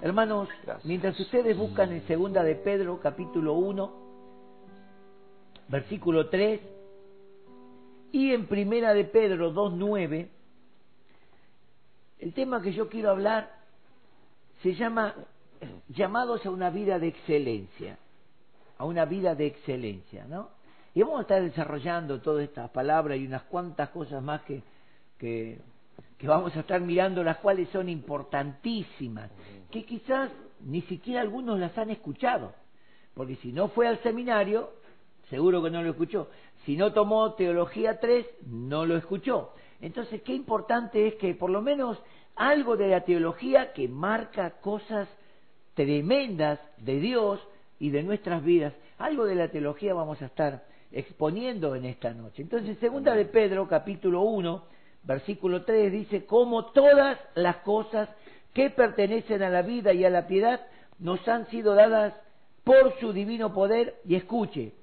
Hermanos, Gracias. mientras ustedes buscan en Segunda de Pedro, capítulo 1, versículo 3, y en Primera de Pedro 2.9, el tema que yo quiero hablar se llama llamados a una vida de excelencia, a una vida de excelencia, ¿no? Y vamos a estar desarrollando todas estas palabras y unas cuantas cosas más que, que, que vamos a estar mirando, las cuales son importantísimas, que quizás ni siquiera algunos las han escuchado, porque si no fue al seminario, seguro que no lo escuchó. Si no tomó Teología 3, no lo escuchó. Entonces, qué importante es que por lo menos algo de la teología que marca cosas tremendas de Dios y de nuestras vidas, algo de la teología vamos a estar exponiendo en esta noche. Entonces, segunda de Pedro, capítulo 1, versículo 3, dice, como todas las cosas que pertenecen a la vida y a la piedad nos han sido dadas por su divino poder, y escuche,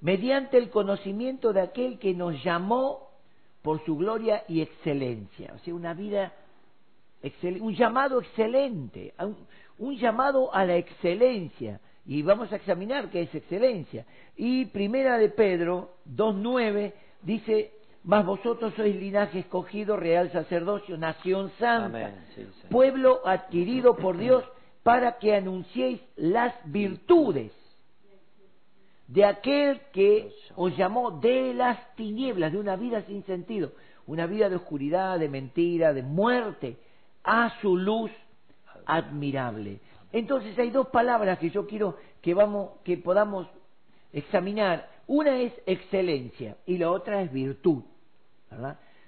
mediante el conocimiento de aquel que nos llamó por su gloria y excelencia. O sea, una vida, un llamado excelente, un, un llamado a la excelencia. Y vamos a examinar qué es excelencia. Y primera de Pedro 2.9 dice, mas vosotros sois linaje escogido, real sacerdocio, nación santa, Amén. Sí, sí. pueblo adquirido por Dios para que anunciéis las virtudes de aquel que os llamó de las tinieblas, de una vida sin sentido, una vida de oscuridad, de mentira, de muerte, a su luz admirable. Entonces hay dos palabras que yo quiero que vamos, que podamos examinar. Una es excelencia y la otra es virtud,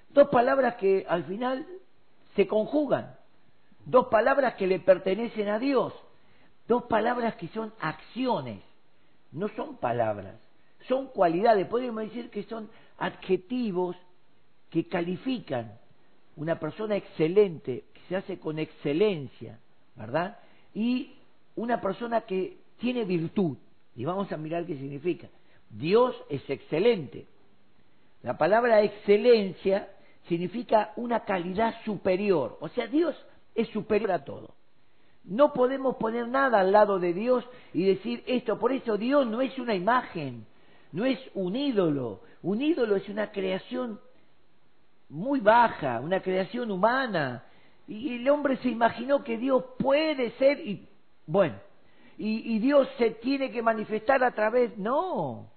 Dos palabras que al final se conjugan, dos palabras que le pertenecen a Dios, dos palabras que son acciones, no son palabras, son cualidades, podríamos decir que son adjetivos que califican. Una persona excelente, que se hace con excelencia, ¿verdad? Y una persona que tiene virtud, y vamos a mirar qué significa. Dios es excelente. La palabra excelencia significa una calidad superior, o sea, Dios es superior a todo. No podemos poner nada al lado de Dios y decir esto, por eso Dios no es una imagen, no es un ídolo, un ídolo es una creación muy baja, una creación humana, y el hombre se imaginó que Dios puede ser, y bueno, y, y Dios se tiene que manifestar a través, no,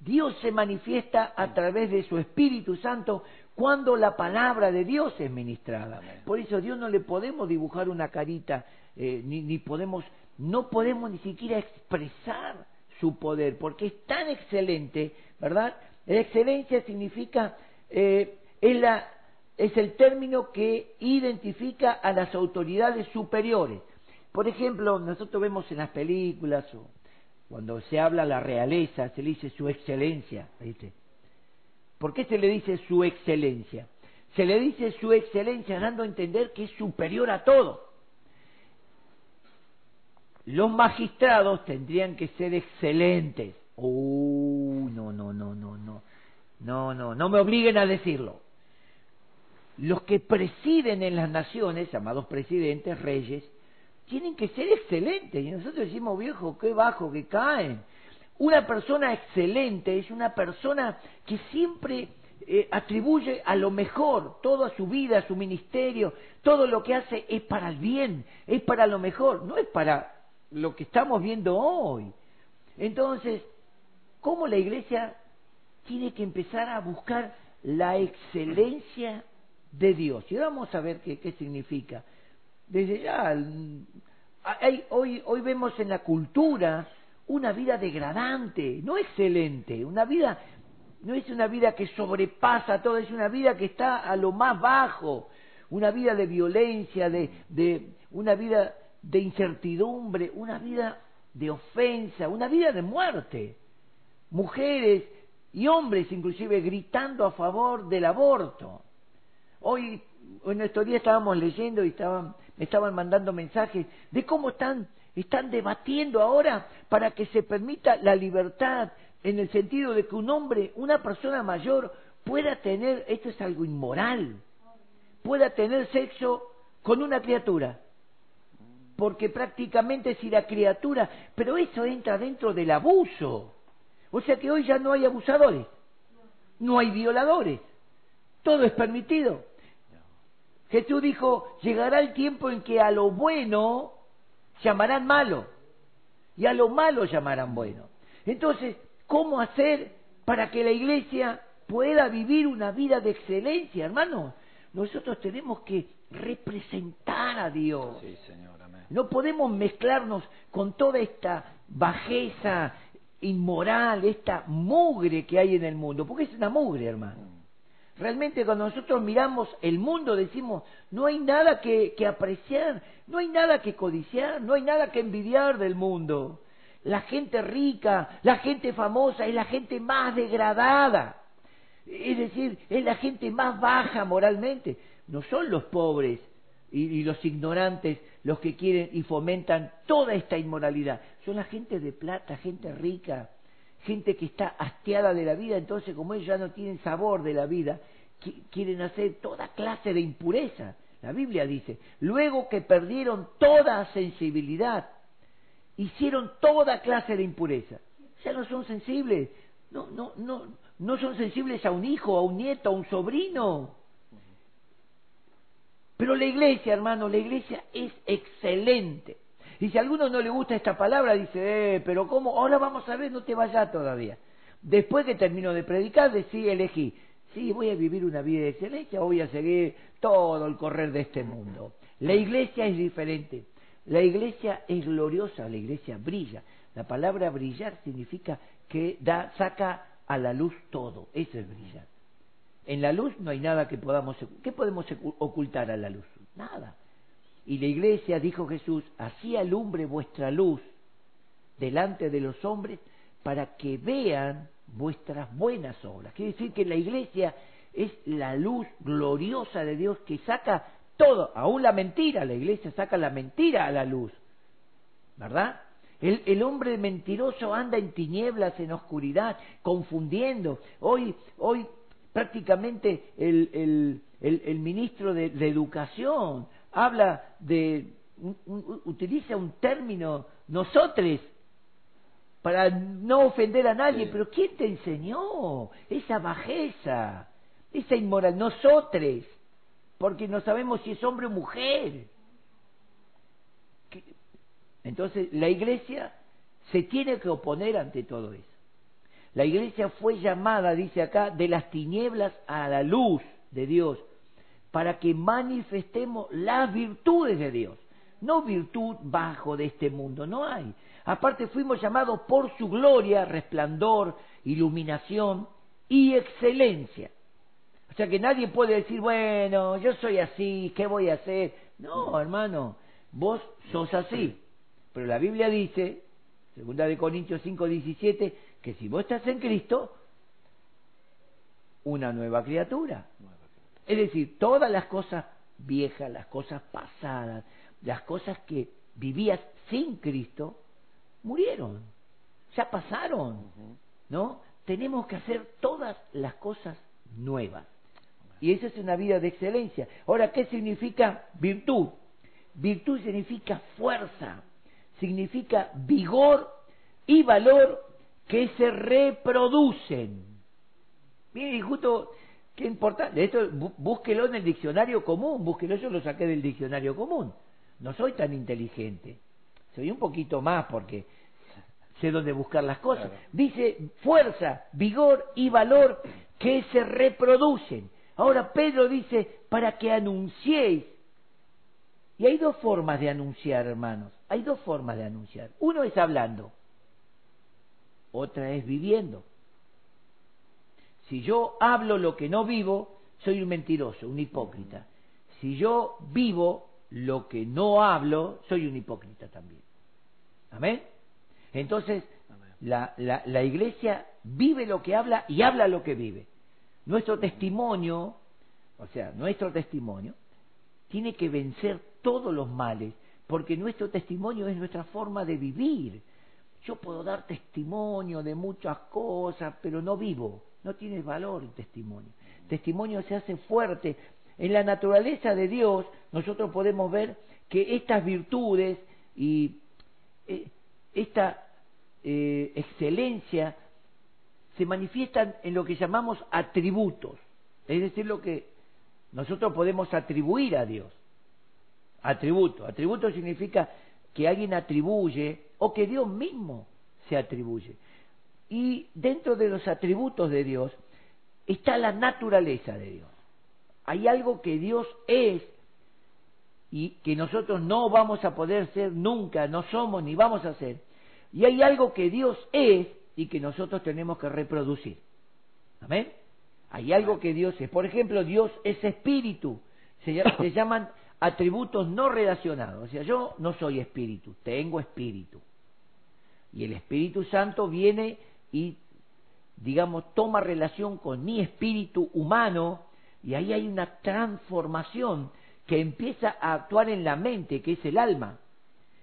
Dios se manifiesta a través de su Espíritu Santo cuando la palabra de Dios es ministrada. Por eso a Dios no le podemos dibujar una carita, eh, ni, ni podemos, no podemos ni siquiera expresar su poder, porque es tan excelente, ¿verdad? La excelencia significa, eh, es, la, es el término que identifica a las autoridades superiores. Por ejemplo, nosotros vemos en las películas o cuando se habla la realeza, se le dice su excelencia, ¿viste? ¿Por qué se le dice su excelencia? Se le dice su excelencia dando a entender que es superior a todo. Los magistrados tendrían que ser excelentes. Uh, no, no, no, no, no. No, no, no me obliguen a decirlo. Los que presiden en las naciones, llamados presidentes, reyes, tienen que ser excelentes. Y nosotros decimos, viejo, qué bajo que caen. Una persona excelente es una persona que siempre eh, atribuye a lo mejor toda su vida, su ministerio, todo lo que hace es para el bien, es para lo mejor, no es para lo que estamos viendo hoy. Entonces, ¿cómo la iglesia tiene que empezar a buscar la excelencia de Dios? Y vamos a ver qué, qué significa. Desde ya, hay- hoy, hoy vemos en la cultura una vida degradante, no excelente, una vida, no es una vida que sobrepasa todo, es una vida que está a lo más bajo, una vida de violencia, de, de una vida de incertidumbre, una vida de ofensa, una vida de muerte. Mujeres y hombres inclusive gritando a favor del aborto. Hoy, en estos días estábamos leyendo y estaban, me estaban mandando mensajes de cómo están, están debatiendo ahora para que se permita la libertad en el sentido de que un hombre, una persona mayor, pueda tener, esto es algo inmoral, pueda tener sexo con una criatura. porque prácticamente si la criatura, pero eso entra dentro del abuso. O sea que hoy ya no hay abusadores, no hay violadores, todo es permitido. Jesús dijo, llegará el tiempo en que a lo bueno llamarán malo y a lo malo llamarán bueno. Entonces, ¿cómo hacer para que la iglesia pueda vivir una vida de excelencia, hermano? Nosotros tenemos que representar a Dios. No podemos mezclarnos con toda esta bajeza inmoral, esta mugre que hay en el mundo, porque es una mugre, hermano. Realmente cuando nosotros miramos el mundo decimos, no hay nada que, apreciar, no hay nada que codiciar, no hay nada que envidiar del mundo. La gente rica, la gente famosa es la gente más degradada. Es decir, es la gente más baja moralmente. No son los pobres y, los ignorantes los que quieren y fomentan toda esta inmoralidad. Son la gente de plata, gente rica, gente que está hastiada de la vida, entonces como ellos ya no tienen sabor de la vida, quieren hacer toda clase de impureza. La Biblia dice, luego que perdieron toda sensibilidad, hicieron toda clase de impureza. Ya no son sensibles, no, no, no, no son sensibles a un hijo, a un nieto, a un sobrino. Pero la iglesia, hermano, la iglesia es excelente. Y si a alguno no le gusta esta palabra, dice, eh, pero ¿cómo? Ahora vamos a ver, no te vayas todavía. Después que termino de predicar, decía, elegí, sí, voy a vivir una vida de excelencia voy a seguir todo el correr de este mundo. La iglesia es diferente. La iglesia es gloriosa, la iglesia brilla. La palabra brillar significa que da, saca a la luz todo. Eso es brillar. En la luz no hay nada que podamos... ¿Qué podemos ocultar a la luz? Nada. Y la iglesia, dijo Jesús, así alumbre vuestra luz delante de los hombres para que vean vuestras buenas obras. Quiere decir que la iglesia es la luz gloriosa de Dios que saca todo, aún la mentira, la iglesia saca la mentira a la luz. ¿Verdad? El, el, hombre mentiroso anda en tinieblas, en oscuridad, confundiendo. Hoy, hoy prácticamente el, el, ministro de, Educación habla de, utiliza un término, nosotros, para no ofender a nadie, pero ¿quién te enseñó esa bajeza, esa inmoral? Nosotros, porque no sabemos si es hombre o mujer. Entonces la iglesia se tiene que oponer ante todo eso. La iglesia fue llamada, dice acá, de las tinieblas a la luz de Dios, para que manifestemos las virtudes de Dios. No virtud bajo de este mundo, no hay. Aparte fuimos llamados por su gloria, resplandor, iluminación y excelencia. O sea que nadie puede decir, bueno, yo soy así, ¿qué voy a hacer? No, hermano, vos sos así. Pero la Biblia dice, segunda de Corintios 5, 17, que si vos estás en Cristo, una nueva criatura. Es decir, todas las cosas viejas, las cosas pasadas, las cosas que vivías sin Cristo, murieron, ya pasaron, ¿no? Tenemos que hacer todas las cosas nuevas. Y esa es una vida de excelencia. Ahora, ¿qué significa virtud? Virtud significa fuerza, significa vigor y valor que se reproducen. Miren, justo, qué importante, esto búsquelo en el diccionario común, búsquelo, yo lo saqué del diccionario común. No soy tan inteligente, soy un poquito más porque sé dónde buscar las cosas. Dice fuerza, vigor y valor que se reproducen. Ahora Pedro dice, para que anunciéis. Y hay dos formas de anunciar, hermanos. Hay dos formas de anunciar. Uno es hablando otra es viviendo. Si yo hablo lo que no vivo, soy un mentiroso, un hipócrita. Si yo vivo lo que no hablo, soy un hipócrita también. Amén. Entonces, la, la, la, iglesia vive lo que habla y habla lo que vive. Nuestro testimonio, o sea, nuestro testimonio, tiene que vencer todos los males, porque nuestro testimonio es nuestra forma de vivir. Yo puedo dar testimonio de muchas cosas, pero no vivo. No tiene valor el testimonio. Testimonio se hace fuerte. En la naturaleza de Dios nosotros podemos ver que estas virtudes Y eh, esta eh, excelencia se manifiesta en lo que llamamos atributos, es decir, lo que nosotros podemos atribuir a Dios. Atributo. Atributo significa que alguien atribuye o que Dios mismo se atribuye. Y dentro de los atributos de Dios está la naturaleza de Dios. Hay algo que Dios es y que nosotros no vamos a poder ser nunca, no somos ni vamos a ser. Y hay algo que Dios es y que nosotros tenemos que reproducir. Amén. Hay algo que Dios es. Por ejemplo, Dios es espíritu. Se, llaman atributos no relacionados. O sea, yo no soy espíritu, tengo espíritu. Y el Espíritu Santo viene y, digamos, toma relación con mi espíritu humano y ahí hay una transformación que empieza a actuar en la mente, que es el alma,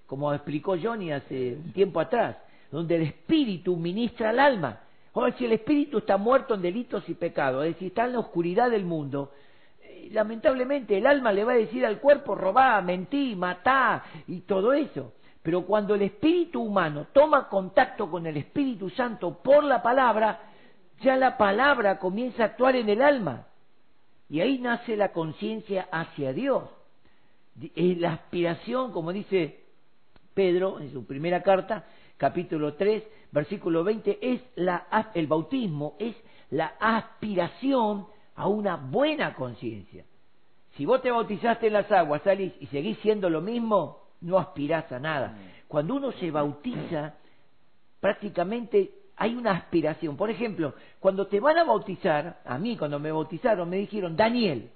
como explicó Johnny hace un tiempo atrás, donde el espíritu ministra al alma. O si el espíritu está muerto en delitos y pecados, es decir, está en la oscuridad del mundo, lamentablemente el alma le va a decir al cuerpo robá, mentí, matá y todo eso. Pero cuando el espíritu humano toma contacto con el Espíritu Santo por la palabra, ya la palabra comienza a actuar en el alma. Y ahí nace la conciencia hacia Dios. La aspiración, como dice Pedro en su primera carta, capítulo 3, versículo 20, es la, el bautismo, es la aspiración a una buena conciencia. Si vos te bautizaste en las aguas, salís y seguís siendo lo mismo, no aspirás a nada. Mm. Cuando uno se bautiza, prácticamente hay una aspiración. Por ejemplo, cuando te van a bautizar, a mí cuando me bautizaron me dijeron, Daniel,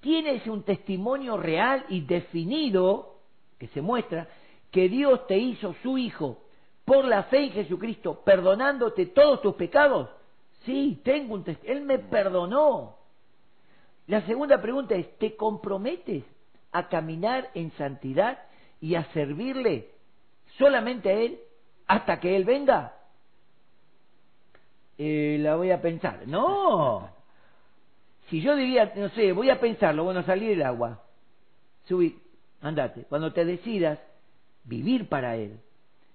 tienes un testimonio real y definido, que se muestra, que Dios te hizo su Hijo por la fe en Jesucristo, perdonándote todos tus pecados. Sí, tengo un testimonio. Él me perdonó. La segunda pregunta es, ¿te comprometes a caminar en santidad y a servirle solamente a Él hasta que Él venga? Eh, la voy a pensar. No. Si yo diría, no sé, voy a pensarlo, bueno, salir del agua, subir, andate. Cuando te decidas vivir para Él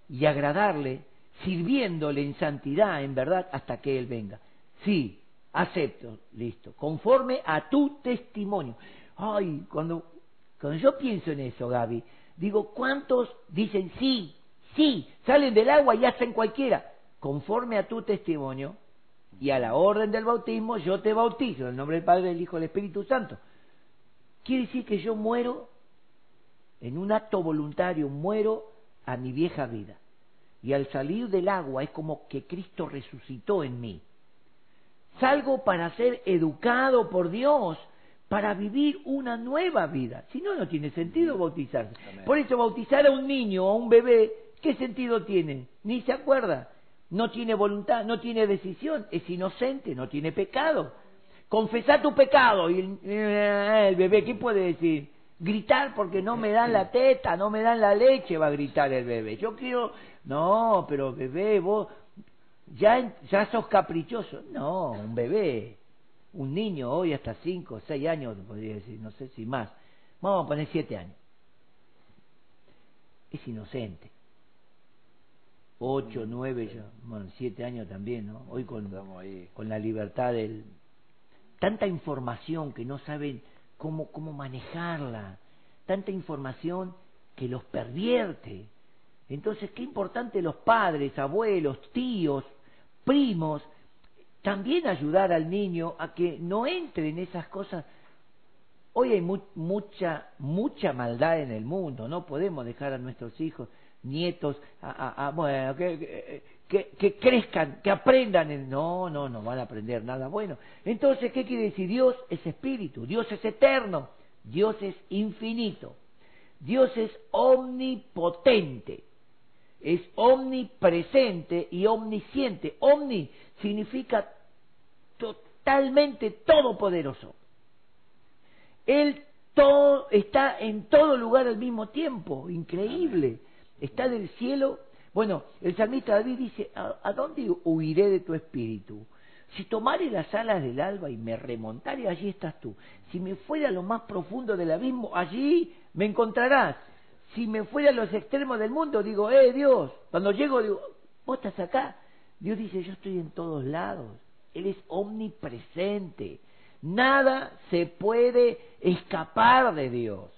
y agradarle, sirviéndole en santidad, en verdad, hasta que Él venga. Sí, acepto, listo, conforme a tu testimonio. Ay, cuando, cuando yo pienso en eso, Gaby, digo, ¿cuántos dicen sí, sí, salen del agua y hacen cualquiera? Conforme a tu testimonio y a la orden del bautismo, yo te bautizo en el nombre del Padre, del Hijo del Espíritu Santo. Quiere decir que yo muero en un acto voluntario, muero a mi vieja vida. Y al salir del agua es como que Cristo resucitó en mí. Salgo para ser educado por Dios para vivir una nueva vida. Si no, no tiene sentido bautizarse. Por eso bautizar a un niño o a un bebé, ¿qué sentido tiene? Ni se acuerda. No tiene voluntad, no tiene decisión, es inocente, no tiene pecado. Confesar tu pecado y el, eh, el bebé, ¿qué puede decir? Gritar porque no me dan la teta, no me dan la leche, va a gritar el bebé. Yo quiero, no, pero bebé, vos ya, ya sos caprichoso. No, un bebé un niño hoy hasta cinco, seis años, podría decir, no sé si más, vamos a poner siete años, es inocente. Ocho, nueve, bueno, siete años también, ¿no? Hoy con, con la libertad del... Tanta información que no saben cómo, cómo manejarla, tanta información que los pervierte. Entonces, qué importante los padres, abuelos, tíos, primos, también ayudar al niño a que no entre en esas cosas. Hoy hay mucha, mucha maldad en el mundo, no podemos dejar a nuestros hijos, nietos, a, bueno, que, que, crezcan, que aprendan. No, no, no van a aprender nada bueno. Entonces, ¿qué quiere decir? Dios es espíritu, Dios es eterno, Dios es infinito, Dios es omnipotente, es omnipresente y omnisciente. Omni significa totalmente todopoderoso. Él todo, está en todo lugar al mismo tiempo, increíble. Está del cielo. Bueno, el salmista David dice, ¿a, dónde huiré de tu espíritu? Si tomare las alas del alba y me remontare, allí estás tú. Si me fuera a lo más profundo del abismo, allí me encontrarás. Si me fuera a los extremos del mundo, digo, eh, Dios, cuando llego, digo, vos estás acá. Dios dice, yo estoy en todos lados. Él es omnipresente. Nada se puede escapar de Dios.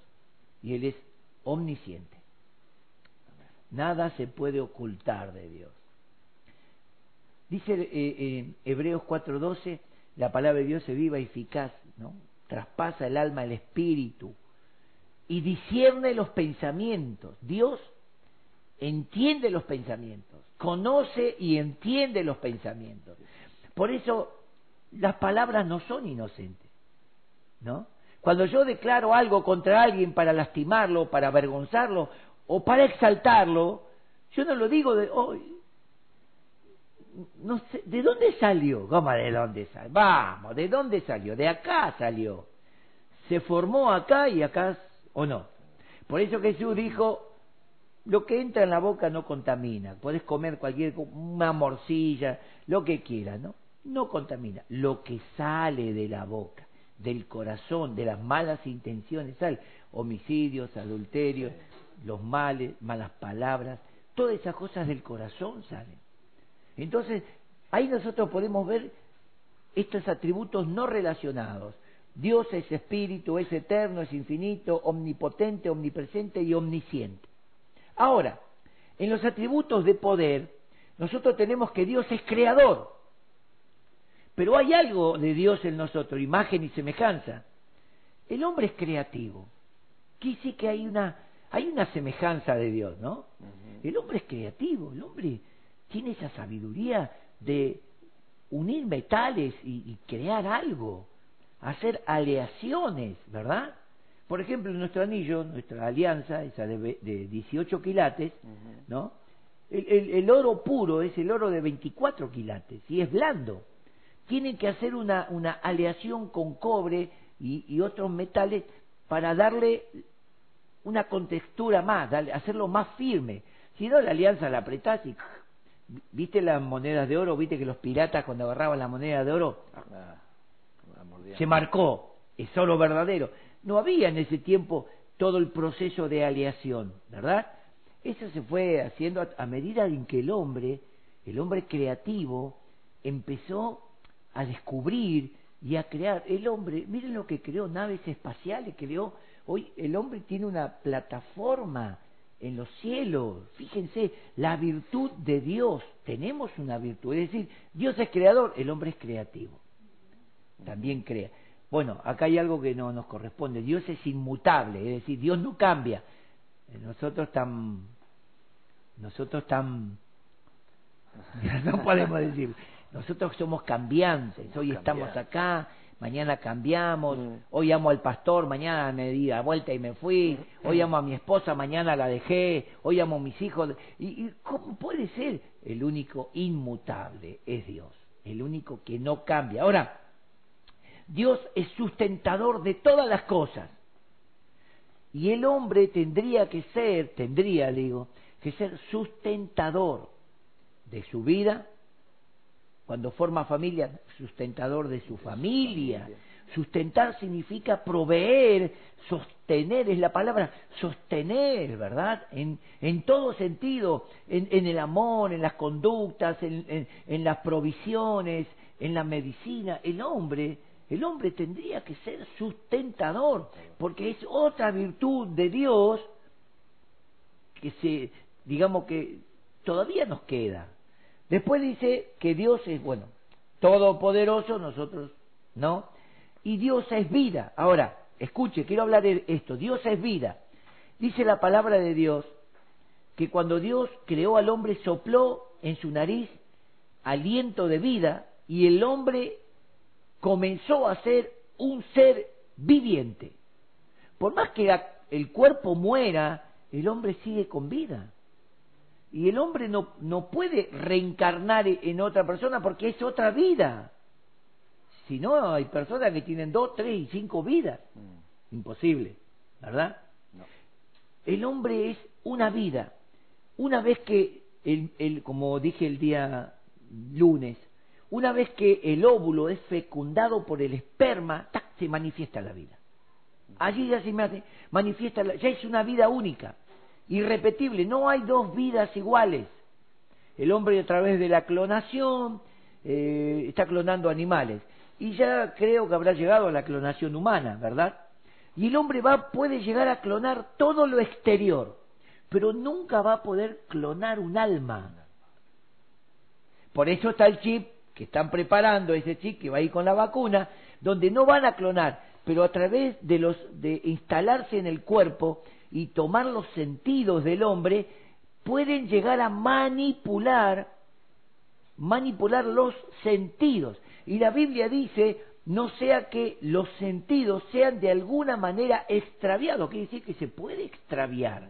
Y Él es omnisciente. Nada se puede ocultar de Dios. Dice eh, en Hebreos 4:12, la palabra de Dios es viva y eficaz, ¿no? Traspasa el alma, el espíritu y discierne los pensamientos. Dios entiende los pensamientos, conoce y entiende los pensamientos. Por eso las palabras no son inocentes, ¿no? Cuando yo declaro algo contra alguien para lastimarlo, para avergonzarlo o para exaltarlo, yo no lo digo de hoy. no sé, ¿de dónde salió? ¿Cómo de dónde salió? Vamos, ¿de dónde salió? De acá salió. Se formó acá y acá, ¿o no? Por eso Jesús dijo, lo que entra en la boca no contamina. Puedes comer cualquier, una morcilla, lo que quieras, ¿no? No contamina. Lo que sale de la boca, del corazón, de las malas intenciones, sale homicidios, adulterios, los males, malas palabras, todas esas cosas del corazón salen. Entonces, ahí nosotros podemos ver estos atributos no relacionados. Dios es espíritu, es eterno, es infinito, omnipotente, omnipresente y omnisciente. Ahora, en los atributos de poder, nosotros tenemos que Dios es creador. Pero hay algo de Dios en nosotros, imagen y semejanza. El hombre es creativo. Aquí sí que hay una, hay una semejanza de Dios, ¿no? El hombre es creativo, el hombre tiene esa sabiduría de unir metales y, crear algo, hacer aleaciones, ¿verdad? Por ejemplo, nuestro anillo, nuestra alianza, esa de, de 18 quilates, ¿no? El, oro puro es el oro de 24 quilates y es blando. Tienen que hacer una, una aleación con cobre y, y otros metales para darle una contextura más, hacerlo más firme. Si no, la alianza la apretás y... ¿Viste las monedas de oro? ¿Viste que los piratas cuando agarraban la moneda de oro ah, se marcó? Es oro verdadero. No había en ese tiempo todo el proceso de aleación, ¿verdad? Eso se fue haciendo a, medida en que el hombre, el hombre creativo, empezó a descubrir y a crear. El hombre, miren lo que creó, naves espaciales, creó Hoy el hombre tiene una plataforma en los cielos. Fíjense, la virtud de Dios. Tenemos una virtud. Es decir, Dios es creador, el hombre es creativo. También crea. Bueno, acá hay algo que no nos corresponde. Dios es inmutable, es decir, Dios no cambia. Nosotros tan, nosotros tan, no podemos decir, nosotros somos cambiantes. Hoy estamos acá, mañana cambiamos, mm. hoy amo al pastor, mañana me di la vuelta y me fui, mm. hoy amo a mi esposa, mañana la dejé, hoy amo a mis hijos. ¿Y, cómo puede ser? El único inmutable es Dios, el único que no cambia. Ahora, Dios es sustentador de todas las cosas. Y el hombre tendría que ser, tendría, digo, que ser sustentador de su vida, cuando forma familia, sustentador de su familia. Sustentar significa proveer, sostener, es la palabra sostener, ¿verdad? En, en todo sentido, en, en, el amor, en las conductas, en, en, las provisiones, en la medicina. El hombre, el hombre tendría que ser sustentador, porque es otra virtud de Dios que se, digamos que todavía nos queda. Después dice que Dios es, bueno, todopoderoso, nosotros no, y Dios es vida. Ahora, escuche, quiero hablar de esto, Dios es vida. Dice la palabra de Dios que cuando Dios creó al hombre sopló en su nariz aliento de vida y el hombre comenzó a ser un ser viviente. Por más que el cuerpo muera, el hombre sigue con vida. Y el hombre no, no puede reencarnar en otra persona porque es otra vida. Si no, hay personas que tienen dos, tres y cinco vidas. Mm. Imposible, ¿verdad? El hombre es una vida. Una vez que, el, el, como dije el día lunes, una vez que el óvulo es fecundado por el esperma, ¡tac! se manifiesta la vida. Allí ya se manifiesta, ya es una vida única. irrepetible, no hay dos vidas iguales. El hombre a través de la clonación eh, está clonando animales y ya creo que habrá llegado a la clonación humana, ¿verdad? Y el hombre va, puede llegar a clonar todo lo exterior, pero nunca va a poder clonar un alma. Por eso está el chip que están preparando, ese chip que va a ir con la vacuna, donde no van a clonar, pero a través de los de instalarse en el cuerpo y tomar los sentidos del hombre, pueden llegar a manipular manipular los sentidos. Y la Biblia dice, no sea que los sentidos sean de alguna manera extraviados, quiere decir que se puede extraviar.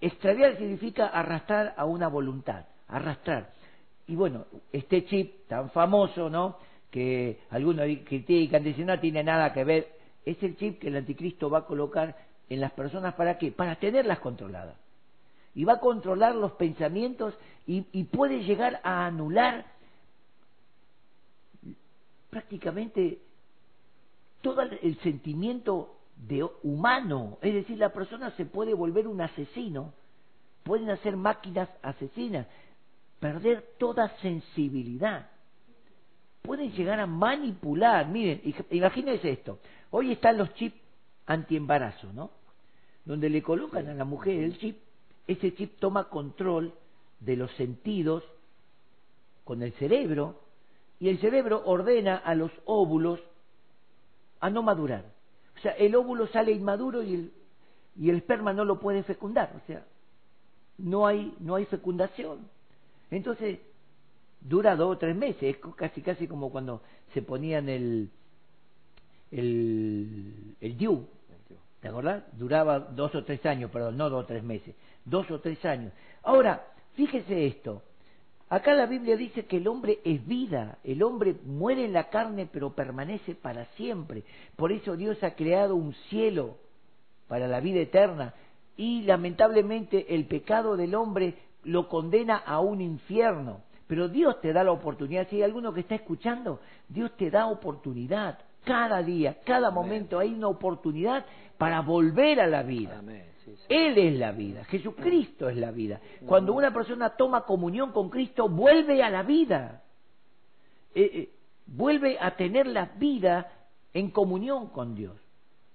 Extraviar significa arrastrar a una voluntad, arrastrar. Y bueno, este chip tan famoso, ¿no? Que algunos critican, dicen no tiene nada que ver, es el chip que el anticristo va a colocar en las personas para qué? Para tenerlas controladas. Y va a controlar los pensamientos y, y puede llegar a anular prácticamente todo el sentimiento de humano, es decir, la persona se puede volver un asesino, pueden hacer máquinas asesinas, perder toda sensibilidad, pueden llegar a manipular, miren, imagínense esto, hoy están los chips antiembarazo, ¿no? Donde le colocan a la mujer el chip, ese chip toma control de los sentidos con el cerebro y el cerebro ordena a los óvulos a no madurar. O sea, el óvulo sale inmaduro y el, y el esperma no lo puede fecundar, o sea, no hay, no hay fecundación. Entonces, dura dos o tres meses, es casi casi como cuando se ponían el, el, el DIU, ¿te acordás? Duraba dos o tres años, perdón, no dos o tres meses, dos o tres años. Ahora, fíjese esto, Acá la Biblia dice que el hombre es vida, el hombre muere en la carne pero permanece para siempre. Por eso Dios ha creado un cielo para la vida eterna y lamentablemente el pecado del hombre lo condena a un infierno. Pero Dios te da la oportunidad, si hay alguno que está escuchando, Dios te da oportunidad. Cada día, cada momento hay una oportunidad para volver a la vida. Él es la vida, Jesucristo es la vida. Cuando una persona toma comunión con Cristo, vuelve a la vida, eh, eh, vuelve a tener la vida en comunión con Dios.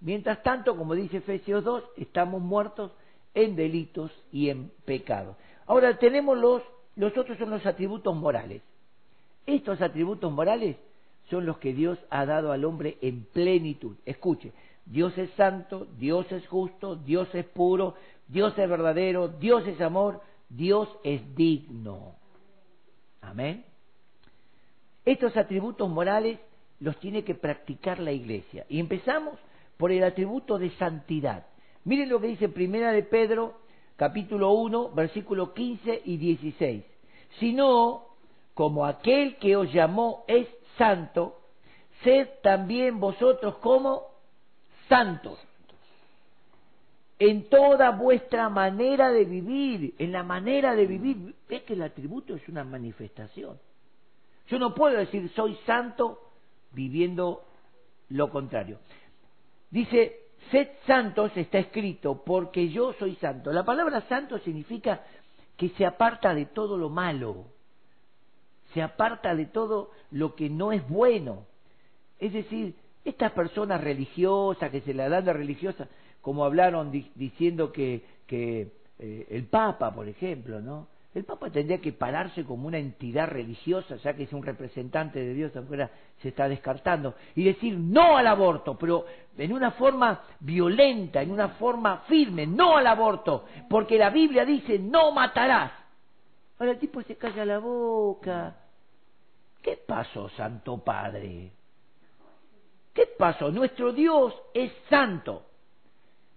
Mientras tanto, como dice Efesios 2, estamos muertos en delitos y en pecados. Ahora tenemos los, los otros son los atributos morales. Estos atributos morales son los que Dios ha dado al hombre en plenitud. Escuche, Dios es santo, Dios es justo, Dios es puro, Dios es verdadero, Dios es amor, Dios es digno. Amén. Estos atributos morales los tiene que practicar la iglesia. Y empezamos por el atributo de santidad. Miren lo que dice Primera de Pedro, capítulo 1, versículo 15 y 16. Sino, como aquel que os llamó es santo, sed también vosotros como santos en toda vuestra manera de vivir, en la manera de vivir. Ves que el atributo es una manifestación. Yo no puedo decir soy santo viviendo lo contrario. Dice, sed santos está escrito porque yo soy santo. La palabra santo significa que se aparta de todo lo malo, se aparta de todo lo que no es bueno. Es decir, estas personas religiosas que se la dan de religiosas, como hablaron diciendo que, que eh, el Papa, por ejemplo, ¿no? El Papa tendría que pararse como una entidad religiosa, ya que es un representante de Dios afuera, se está descartando, y decir no al aborto, pero en una forma violenta, en una forma firme, no al aborto, porque la Biblia dice no matarás. Ahora el tipo se calla la boca. ¿Qué pasó, Santo Padre? ¿Qué pasó? Nuestro Dios es santo.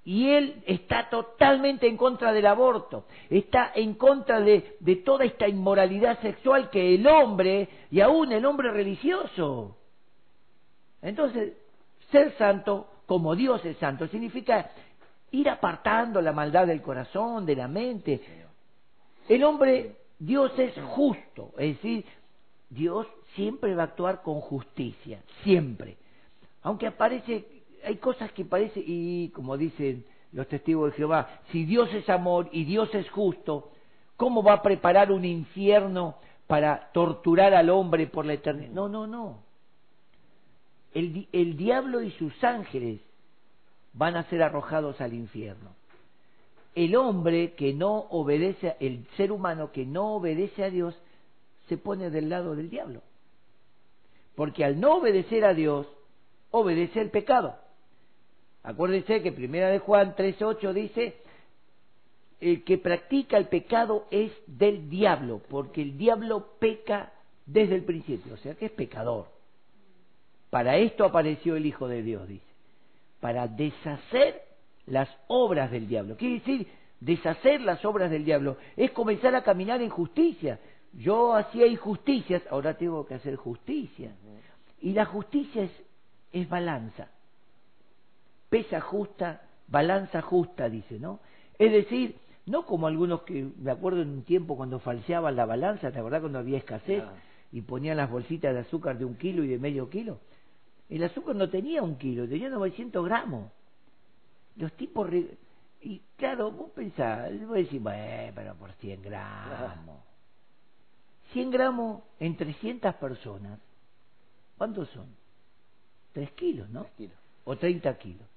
Y Él está totalmente en contra del aborto, está en contra de, de, toda esta inmoralidad sexual que el hombre, y aún el hombre religioso. Entonces, ser santo como Dios es santo significa ir apartando la maldad del corazón, de la mente. El hombre, Dios es justo, es decir, Dios siempre va a actuar con justicia, siempre. Aunque aparece, hay cosas que parece, y como dicen los testigos de Jehová, si Dios es amor y Dios es justo, ¿cómo va a preparar un infierno para torturar al hombre por la eternidad? No, no, no. El, el diablo y sus ángeles van a ser arrojados al infierno. El hombre que no obedece, el ser humano que no obedece a Dios, se pone del lado del diablo. Porque al no obedecer a Dios, obedece el pecado. Acuérdense que primera de Juan 3.8 dice, el que practica el pecado es del diablo, porque el diablo peca desde el principio, o sea que es pecador. Para esto apareció el Hijo de Dios, dice, para deshacer las obras del diablo. Quiere decir, deshacer las obras del diablo es comenzar a caminar en justicia. Yo hacía injusticias, ahora tengo que hacer justicia. Y la justicia es, es balanza. Pesa justa, balanza justa, dice, ¿no? Es decir, no como algunos que, me acuerdo en un tiempo cuando falseaban la balanza, ¿te acordás cuando había escasez? Y ponían las bolsitas de azúcar de un kilo y de medio kilo. El azúcar no tenía un kilo, tenía 900 gramos. Los tipos... Y claro, vos pensás, vos decís, bueno, pero por 100 gramos. 100 gramos en 300 personas, ¿cuántos son? 3 kilos, ¿no? kilos. O 30 kilos.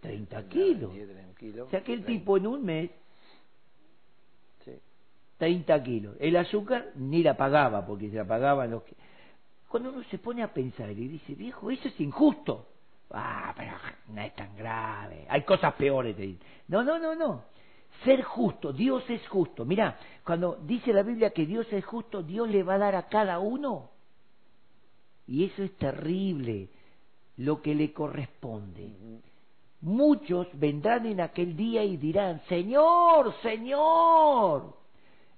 30 kilos. O sea que el tipo en un mes, 30 kilos. El azúcar ni la pagaba, porque se la pagaban los que... Cuando uno se pone a pensar y dice, viejo, eso es injusto. Ah, pero no es tan grave. Hay cosas peores. No, no, no, no. Ser justo, Dios es justo. Mira, cuando dice la Biblia que Dios es justo, Dios le va a dar a cada uno. Y eso es terrible, lo que le corresponde. Muchos vendrán en aquel día y dirán, Señor, Señor,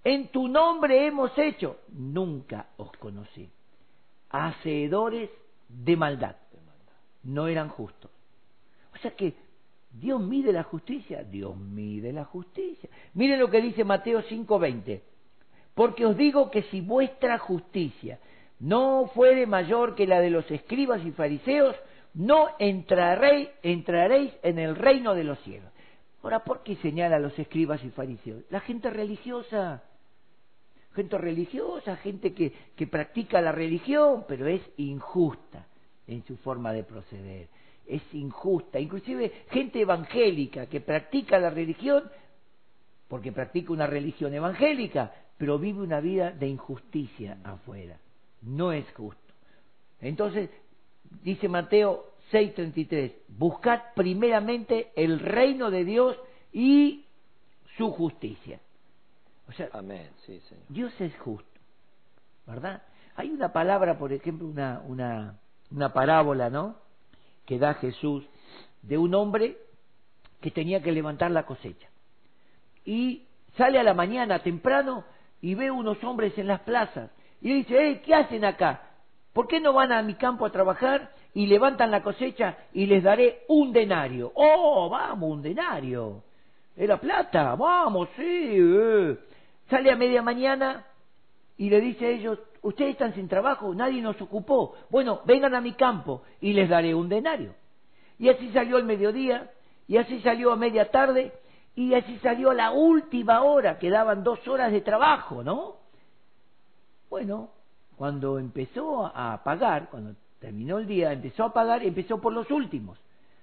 en tu nombre hemos hecho. Nunca os conocí. Hacedores de maldad. No eran justos. O sea que Dios mide la justicia, Dios mide la justicia. Miren lo que dice Mateo 5:20. Porque os digo que si vuestra justicia no fuere mayor que la de los escribas y fariseos, no entraréis, entraréis en el reino de los cielos. Ahora, ¿por qué señala a los escribas y fariseos? La gente religiosa, gente religiosa, gente que, que practica la religión, pero es injusta en su forma de proceder es injusta. Inclusive gente evangélica que practica la religión, porque practica una religión evangélica, pero vive una vida de injusticia afuera. No es justo. Entonces, dice Mateo 6:33, buscad primeramente el reino de Dios y su justicia. O sea, Amén. Sí, señor. Dios es justo, ¿verdad? Hay una palabra, por ejemplo, una, una, una parábola, ¿no? que da Jesús de un hombre que tenía que levantar la cosecha. Y sale a la mañana temprano y ve unos hombres en las plazas y dice, ¿qué hacen acá? ¿Por qué no van a mi campo a trabajar y levantan la cosecha y les daré un denario? Oh, vamos, un denario. Era plata, vamos, sí. Eh". Sale a media mañana y le dice a ellos, ustedes están sin trabajo, nadie nos ocupó. Bueno, vengan a mi campo y les daré un denario. Y así salió al mediodía, y así salió a media tarde, y así salió a la última hora, quedaban dos horas de trabajo, ¿no? Bueno, cuando empezó a pagar, cuando terminó el día, empezó a pagar, empezó por los últimos,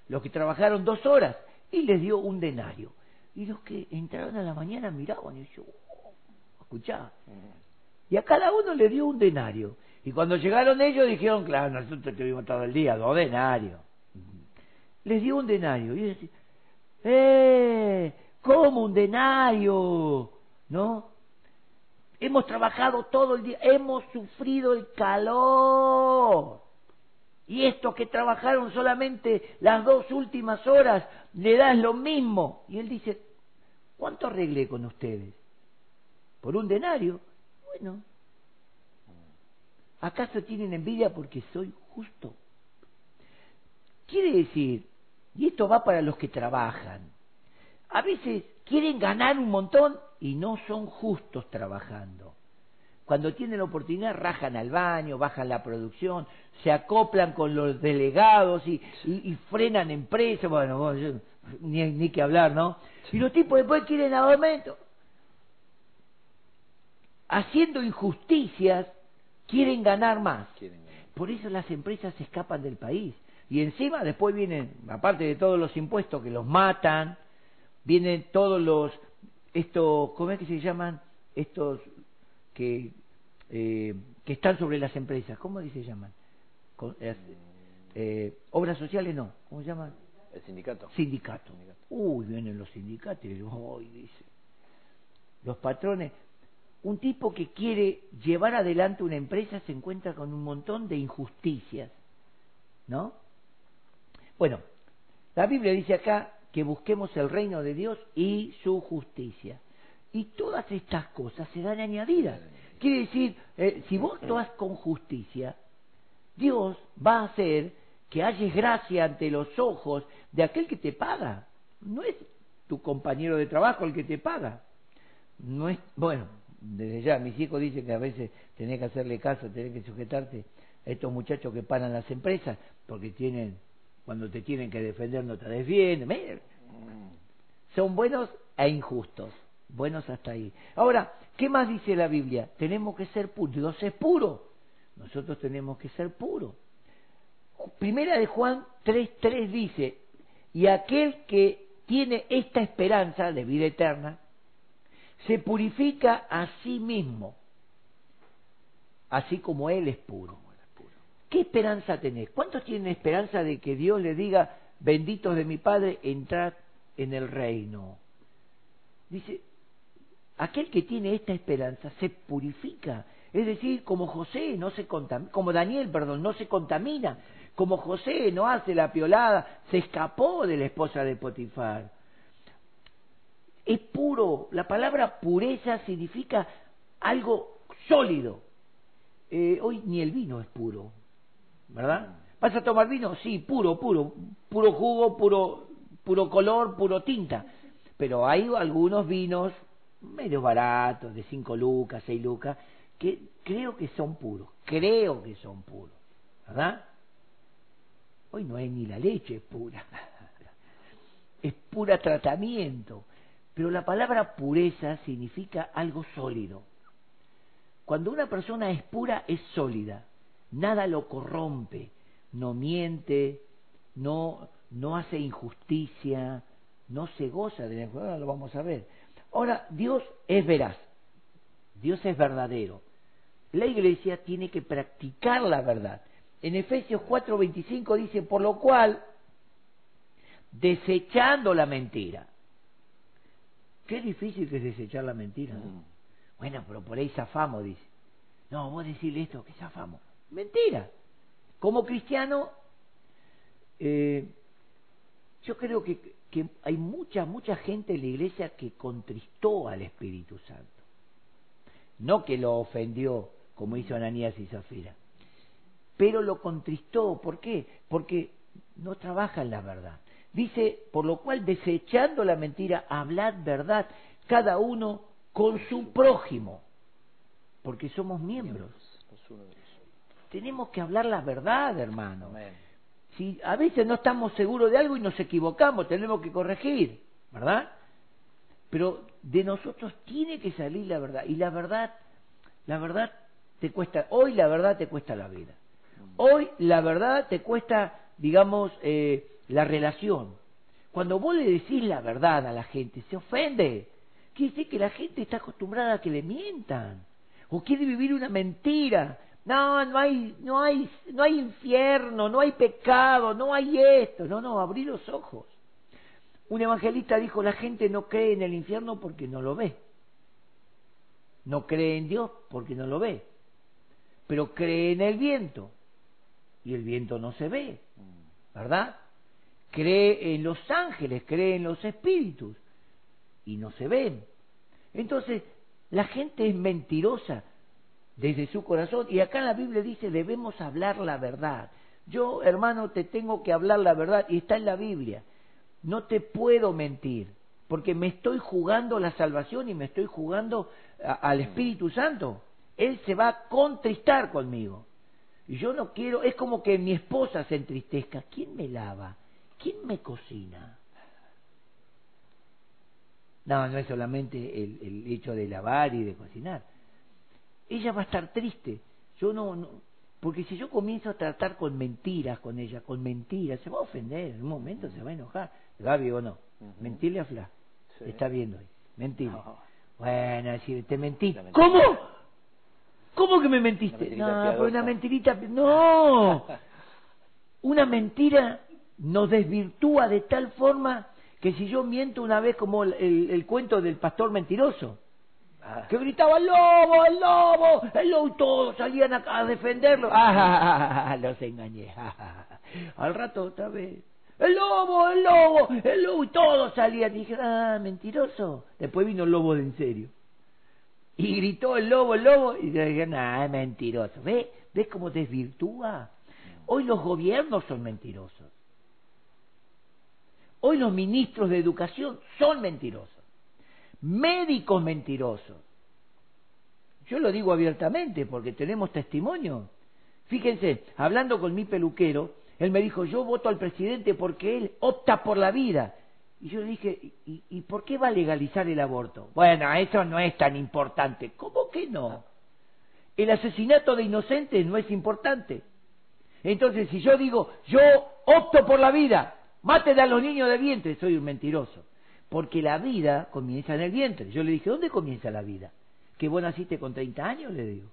los que trabajaron dos horas, y les dio un denario. Y los que entraron a la mañana miraban y yo, oh, escuchá, y a cada uno le dio un denario. Y cuando llegaron ellos dijeron, claro, nosotros tuvimos todo el día, dos denarios. Les dio un denario. Y decían, ¡eh! ¿Cómo un denario? ¿No? Hemos trabajado todo el día, hemos sufrido el calor. Y estos que trabajaron solamente las dos últimas horas, le das lo mismo. Y él dice, ¿cuánto arreglé con ustedes? Por un denario. Bueno, ¿acaso tienen envidia porque soy justo? Quiere decir, y esto va para los que trabajan, a veces quieren ganar un montón y no son justos trabajando. cuando tienen la oportunidad rajan al baño, bajan la producción, se acoplan con los delegados y, y, frenan empresas, bueno, ni, ni que hablar, ¿no? Y los tipos después quieren aumento. Haciendo injusticias, quieren ganar más. Por eso las empresas se escapan del país. Y encima después vienen, aparte de todos los impuestos que los matan, vienen todos los, estos, ¿cómo es que se llaman? Estos que, eh, que están sobre las empresas, ¿cómo se llaman? Eh, eh, obras sociales no, ¿cómo se llaman? El sindicato. Sindicato. Uy, vienen los sindicatos y dice. Los patrones. Un tipo que quiere llevar adelante una empresa se encuentra con un montón de injusticias, ¿no? Bueno, la Biblia dice acá que busquemos el reino de Dios y su justicia. Y todas estas cosas se dan añadidas. Quiere decir, eh, si vos toas con justicia, Dios va a hacer que halles gracia ante los ojos de aquel que te paga. No es tu compañero de trabajo el que te paga. No es, bueno, desde ya mis hijos dicen que a veces tenés que hacerle caso, tenés que sujetarte a estos muchachos que paran las empresas porque tienen, cuando te tienen que defender no te defienden. Son buenos e injustos, buenos hasta ahí. Ahora, ¿qué más dice la Biblia? Tenemos que ser puros. Dios es puro. Nosotros tenemos que ser puros. Primera de Juan 3.3 dice, y aquel que tiene esta esperanza de vida eterna, se purifica a sí mismo, así como Él es puro. ¿Qué esperanza tenés? ¿Cuántos tienen esperanza de que Dios le diga, benditos de mi Padre, entrad en el reino? Dice, aquel que tiene esta esperanza se purifica, es decir, como José no se contamina, como Daniel, perdón, no se contamina, como José no hace la piolada, se escapó de la esposa de Potifar. Es puro, la palabra pureza significa algo sólido. Eh, hoy ni el vino es puro, ¿verdad? ¿Vas a tomar vino? Sí, puro, puro, puro jugo, puro, puro color, puro tinta. Pero hay algunos vinos medio baratos, de 5 lucas, 6 lucas, que creo que son puros, creo que son puros, ¿verdad? Hoy no es ni la leche pura, es pura tratamiento. Pero la palabra pureza significa algo sólido. Cuando una persona es pura, es sólida. Nada lo corrompe, no miente, no, no hace injusticia, no se goza de la ahora lo vamos a ver. Ahora, Dios es veraz, Dios es verdadero. La iglesia tiene que practicar la verdad. En Efesios 4:25 dice, por lo cual, desechando la mentira. Qué difícil que es desechar la mentira. Mm. Bueno, pero por ahí zafamos, dice. No, vos decirle esto, que zafamos. Mentira. Como cristiano, eh, yo creo que, que hay mucha, mucha gente en la iglesia que contristó al Espíritu Santo. No que lo ofendió, como hizo Ananías y Zafira pero lo contristó. ¿Por qué? Porque no trabaja en la verdad. Dice, por lo cual desechando la mentira, hablad verdad, cada uno con su prójimo, porque somos miembros. Tenemos que hablar la verdad, hermano. Si a veces no estamos seguros de algo y nos equivocamos, tenemos que corregir, ¿verdad? Pero de nosotros tiene que salir la verdad. Y la verdad, la verdad te cuesta, hoy la verdad te cuesta la vida. Hoy la verdad te cuesta, digamos, eh, la relación. Cuando vos le decís la verdad a la gente, se ofende. Quiere decir que la gente está acostumbrada a que le mientan. O quiere vivir una mentira. No, no hay, no hay, no hay infierno, no hay pecado, no hay esto. No, no, abrí los ojos. Un evangelista dijo, la gente no cree en el infierno porque no lo ve. No cree en Dios porque no lo ve. Pero cree en el viento y el viento no se ve, ¿verdad? Cree en los ángeles, cree en los espíritus y no se ven. Entonces, la gente es mentirosa desde su corazón y acá en la Biblia dice debemos hablar la verdad. Yo, hermano, te tengo que hablar la verdad y está en la Biblia. No te puedo mentir porque me estoy jugando la salvación y me estoy jugando al Espíritu Santo. él se va a contristar conmigo. Y yo no quiero, es como que mi esposa se entristezca. ¿Quién me lava? ¿Quién me cocina? No, no es solamente el, el hecho de lavar y de cocinar. Ella va a estar triste. Yo no, no, porque si yo comienzo a tratar con mentiras con ella, con mentiras, se va a ofender, en un momento se va a enojar. Gaby o no, mentirle a Fla, está viendo ahí, mentirle. Bueno, decir, te mentí. ¿Cómo? ¿Cómo que me mentiste? no, pues una mentirita, no. Una mentira nos desvirtúa de tal forma que si yo miento una vez como el, el cuento del pastor mentiroso, Que gritaba el lobo, el lobo, el lobo, y todos salían a, defenderlo. Ah, los engañé. Al rato otra vez, el lobo, el lobo, el lobo, y todos salían. Dije, ah, mentiroso. Después vino el lobo de en serio. Y gritó el lobo, el lobo, y dije, ah, mentiroso. ¿Ves? ¿Ves cómo desvirtúa? Hoy los gobiernos son mentirosos. Hoy los ministros de educación son mentirosos médicos mentirosos. Yo lo digo abiertamente porque tenemos testimonio. Fíjense, hablando con mi peluquero, él me dijo, yo voto al presidente porque él opta por la vida. Y yo le dije, ¿y, ¿y, por qué va a legalizar el aborto? Bueno, eso no es tan importante. ¿Cómo que no? El asesinato de inocentes no es importante. Entonces, si yo digo, yo opto por la vida, maten a los niños de vientre, soy un mentiroso. Porque la vida comienza en el vientre. Yo le dije, ¿dónde comienza la vida? ¿Que vos naciste con 30 años? Le digo.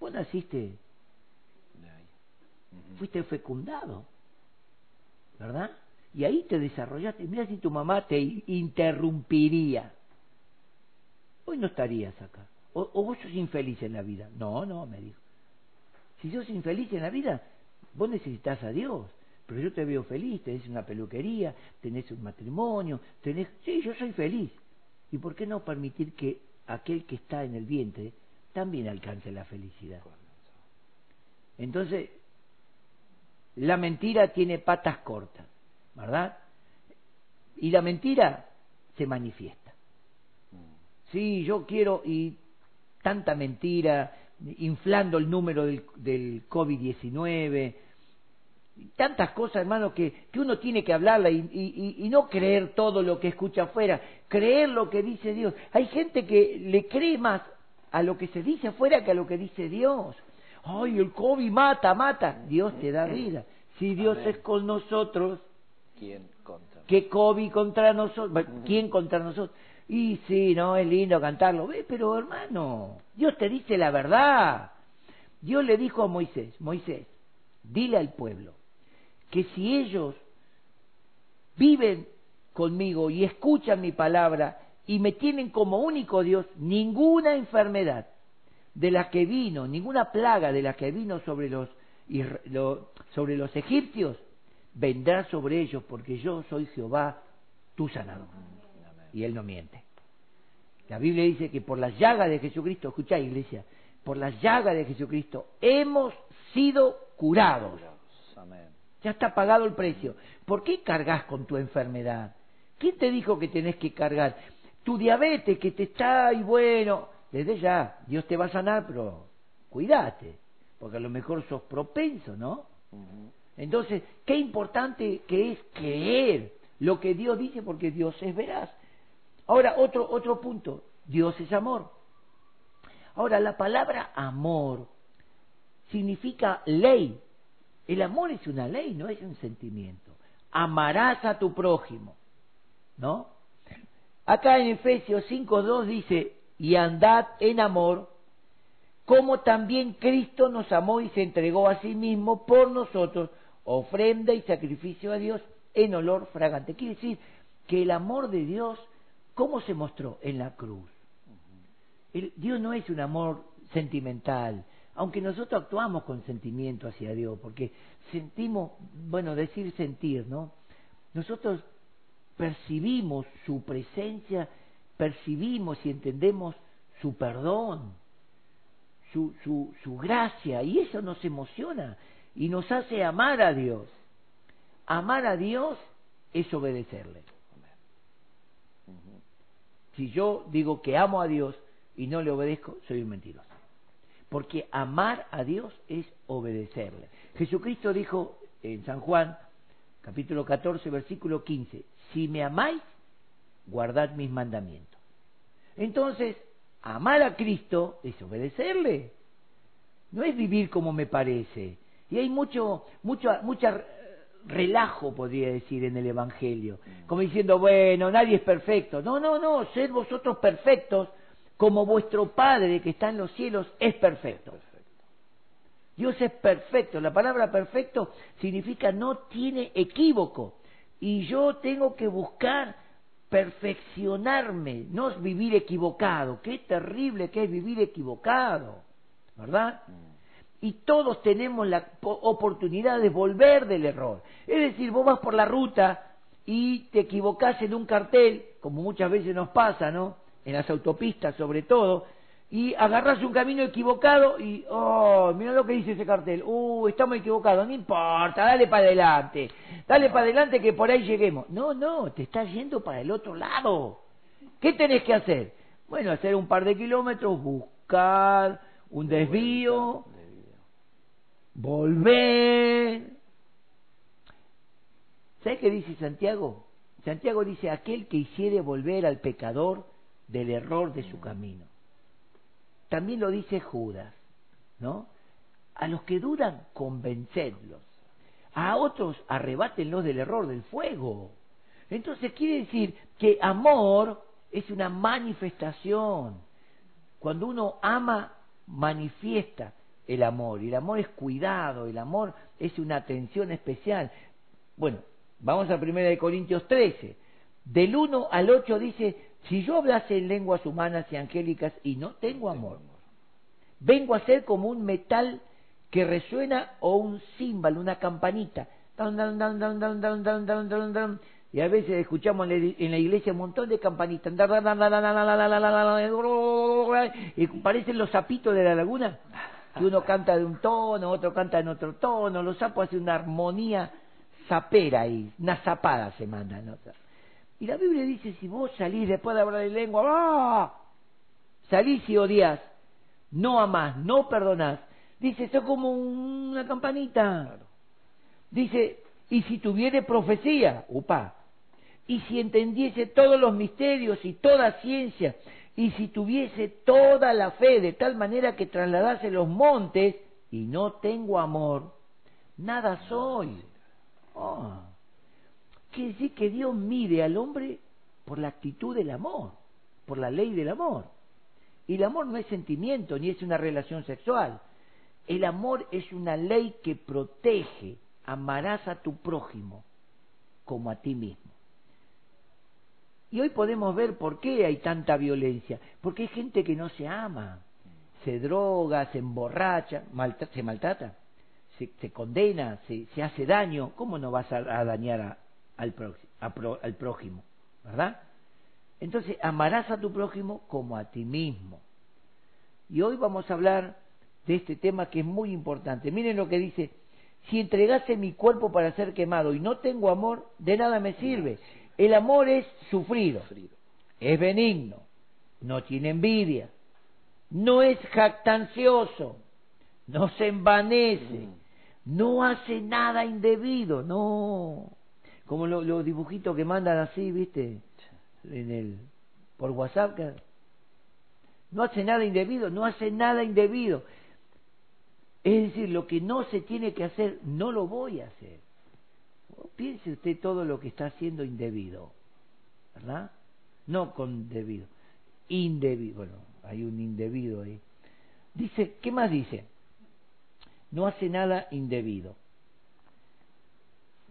Vos naciste, fuiste fecundado, ¿verdad? Y ahí te desarrollaste. Mira si tu mamá te interrumpiría. Hoy no estarías acá. O, o, vos sos infeliz en la vida. No, no, me dijo. Si sos infeliz en la vida, vos necesitas a Dios pero yo te veo feliz, tenés una peluquería, tenés un matrimonio, tenés... Sí, yo soy feliz. ¿Y por qué no permitir que aquel que está en el vientre también alcance la felicidad? Entonces, la mentira tiene patas cortas, ¿verdad? Y la mentira se manifiesta. Sí, yo quiero, y tanta mentira, inflando el número del, del COVID-19, tantas cosas, hermano, que, que uno tiene que hablarla y, y, y, no creer todo lo que escucha afuera, creer lo que dice Dios. Hay gente que le cree más a lo que se dice afuera que a lo que dice Dios. Ay, el COVID mata, mata. Dios te da vida. Si Dios es con nosotros, ¿quién contra? ¿Qué COVID contra nosotros? ¿Quién contra nosotros? Y sí, no, es lindo cantarlo. Ve, pero hermano, Dios te dice la verdad. Dios le dijo a Moisés, Moisés, dile al pueblo, que si ellos viven conmigo y escuchan mi palabra y me tienen como único Dios, ninguna enfermedad de la que vino, ninguna plaga de la que vino sobre los, sobre los egipcios, vendrá sobre ellos, porque yo soy Jehová, tu sanador. Y él no miente. La Biblia dice que por las llagas de Jesucristo, escucha iglesia, por las llagas de Jesucristo hemos sido curados. Amén. Ya está pagado el precio. ¿Por qué cargas con tu enfermedad? ¿Quién te dijo que tenés que cargar? Tu diabetes que te está y bueno, desde ya, Dios te va a sanar, pero cuídate, porque a lo mejor sos propenso, ¿no? Entonces, qué importante que es creer lo que Dios dice, porque Dios es veraz. Ahora, otro, otro punto, Dios es amor. Ahora, la palabra amor significa ley, el amor es una ley, no es un sentimiento. Amarás a tu prójimo, ¿no? Acá en Efesios 5.2 dice, y andad en amor, como también Cristo nos amó y se entregó a sí mismo por nosotros, ofrenda y sacrificio a Dios en olor fragante. Quiere decir que el amor de Dios, ¿cómo se mostró? En la cruz. El, Dios no es un amor sentimental, aunque nosotros actuamos con sentimiento hacia Dios, porque sentimos, bueno, decir sentir, ¿no? Nosotros percibimos su presencia, percibimos y entendemos su perdón, su, su, su gracia, y eso nos emociona y nos hace amar a Dios. Amar a Dios es obedecerle. Si yo digo que amo a Dios y no le obedezco, soy un mentiroso. Porque amar a Dios es obedecerle. Jesucristo dijo en San Juan, capítulo 14, versículo 15, si me amáis, guardad mis mandamientos. Entonces, amar a Cristo es obedecerle, no es vivir como me parece. Y hay mucho, mucho, mucha relajo, podría decir, en el Evangelio, como diciendo, bueno, nadie es perfecto. No, no, no, sed vosotros perfectos como vuestro Padre que está en los cielos es perfecto. Dios es perfecto. La palabra perfecto significa no tiene equívoco. Y yo tengo que buscar perfeccionarme, no vivir equivocado. Qué terrible que es vivir equivocado, ¿verdad? Y todos tenemos la oportunidad de volver del error. Es decir, vos vas por la ruta y te equivocás en un cartel, como muchas veces nos pasa, ¿no? En las autopistas sobre todo, y agarras un camino equivocado y, oh, mira lo que dice ese cartel, uh, estamos equivocados, no importa, dale para adelante, dale para adelante que por ahí lleguemos. No, no, te estás yendo para el otro lado. ¿Qué tenés que hacer? Bueno, hacer un par de kilómetros, buscar un desvío, volver. ¿Sabes qué dice Santiago? Santiago dice, aquel que hiciere volver al pecador del error de su camino. También lo dice Judas, ¿no? A los que dudan, convencedlos. A otros, arrebátenlos del error del fuego. Entonces quiere decir que amor es una manifestación. Cuando uno ama, manifiesta el amor. Y el amor es cuidado, el amor es una atención especial. Bueno, vamos a 1 Corintios 13. Del 1 al 8 dice, si yo hablase en lenguas humanas y angélicas y no tengo amor, vengo a ser como un metal que resuena o un címbalo, una campanita. Y a veces escuchamos en la iglesia un montón de campanitas. Y parecen los sapitos de la laguna que uno canta de un tono, otro canta en otro tono, los sapos hacen una armonía zapera ahí, una zapada se manda. ¿no? Y la Biblia dice, si vos salís después de hablar de lengua, ¡ah! salís y odias, no amás, no perdonás, dice, eso como una campanita. Dice, y si tuviere profecía, upa, y si entendiese todos los misterios y toda ciencia, y si tuviese toda la fe de tal manera que trasladase los montes y no tengo amor, nada soy. Oh. Quiere decir que Dios mide al hombre por la actitud del amor, por la ley del amor. Y el amor no es sentimiento ni es una relación sexual. El amor es una ley que protege, amarás a tu prójimo como a ti mismo. Y hoy podemos ver por qué hay tanta violencia. Porque hay gente que no se ama, se droga, se emborracha, se maltrata, se, condena, se, hace daño. ¿Cómo no vas a, dañar al, al prójimo? ¿Verdad? Entonces, amarás a tu prójimo como a ti mismo. Y hoy vamos a hablar de este tema que es muy importante. Miren lo que dice, si entregase mi cuerpo para ser quemado y no tengo amor, de nada me sirve. El amor es sufrido, es benigno, no tiene envidia, no es jactancioso, no se envanece, no hace nada indebido, no. Como los dibujitos que mandan así, ¿viste? En el, por WhatsApp. No hace nada indebido, no hace nada indebido. Es decir, lo que no se tiene que hacer, no lo voy a hacer. Piense usted todo lo que está haciendo indebido, ¿verdad? No con debido, indebido. Bueno, hay un indebido ahí. Dice, ¿qué más dice? No hace nada indebido.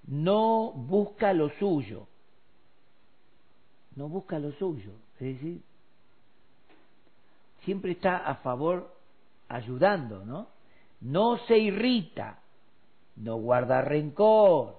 No busca lo suyo. No busca lo suyo. Es decir, siempre está a favor ayudando, ¿no? No se irrita, no guarda rencor,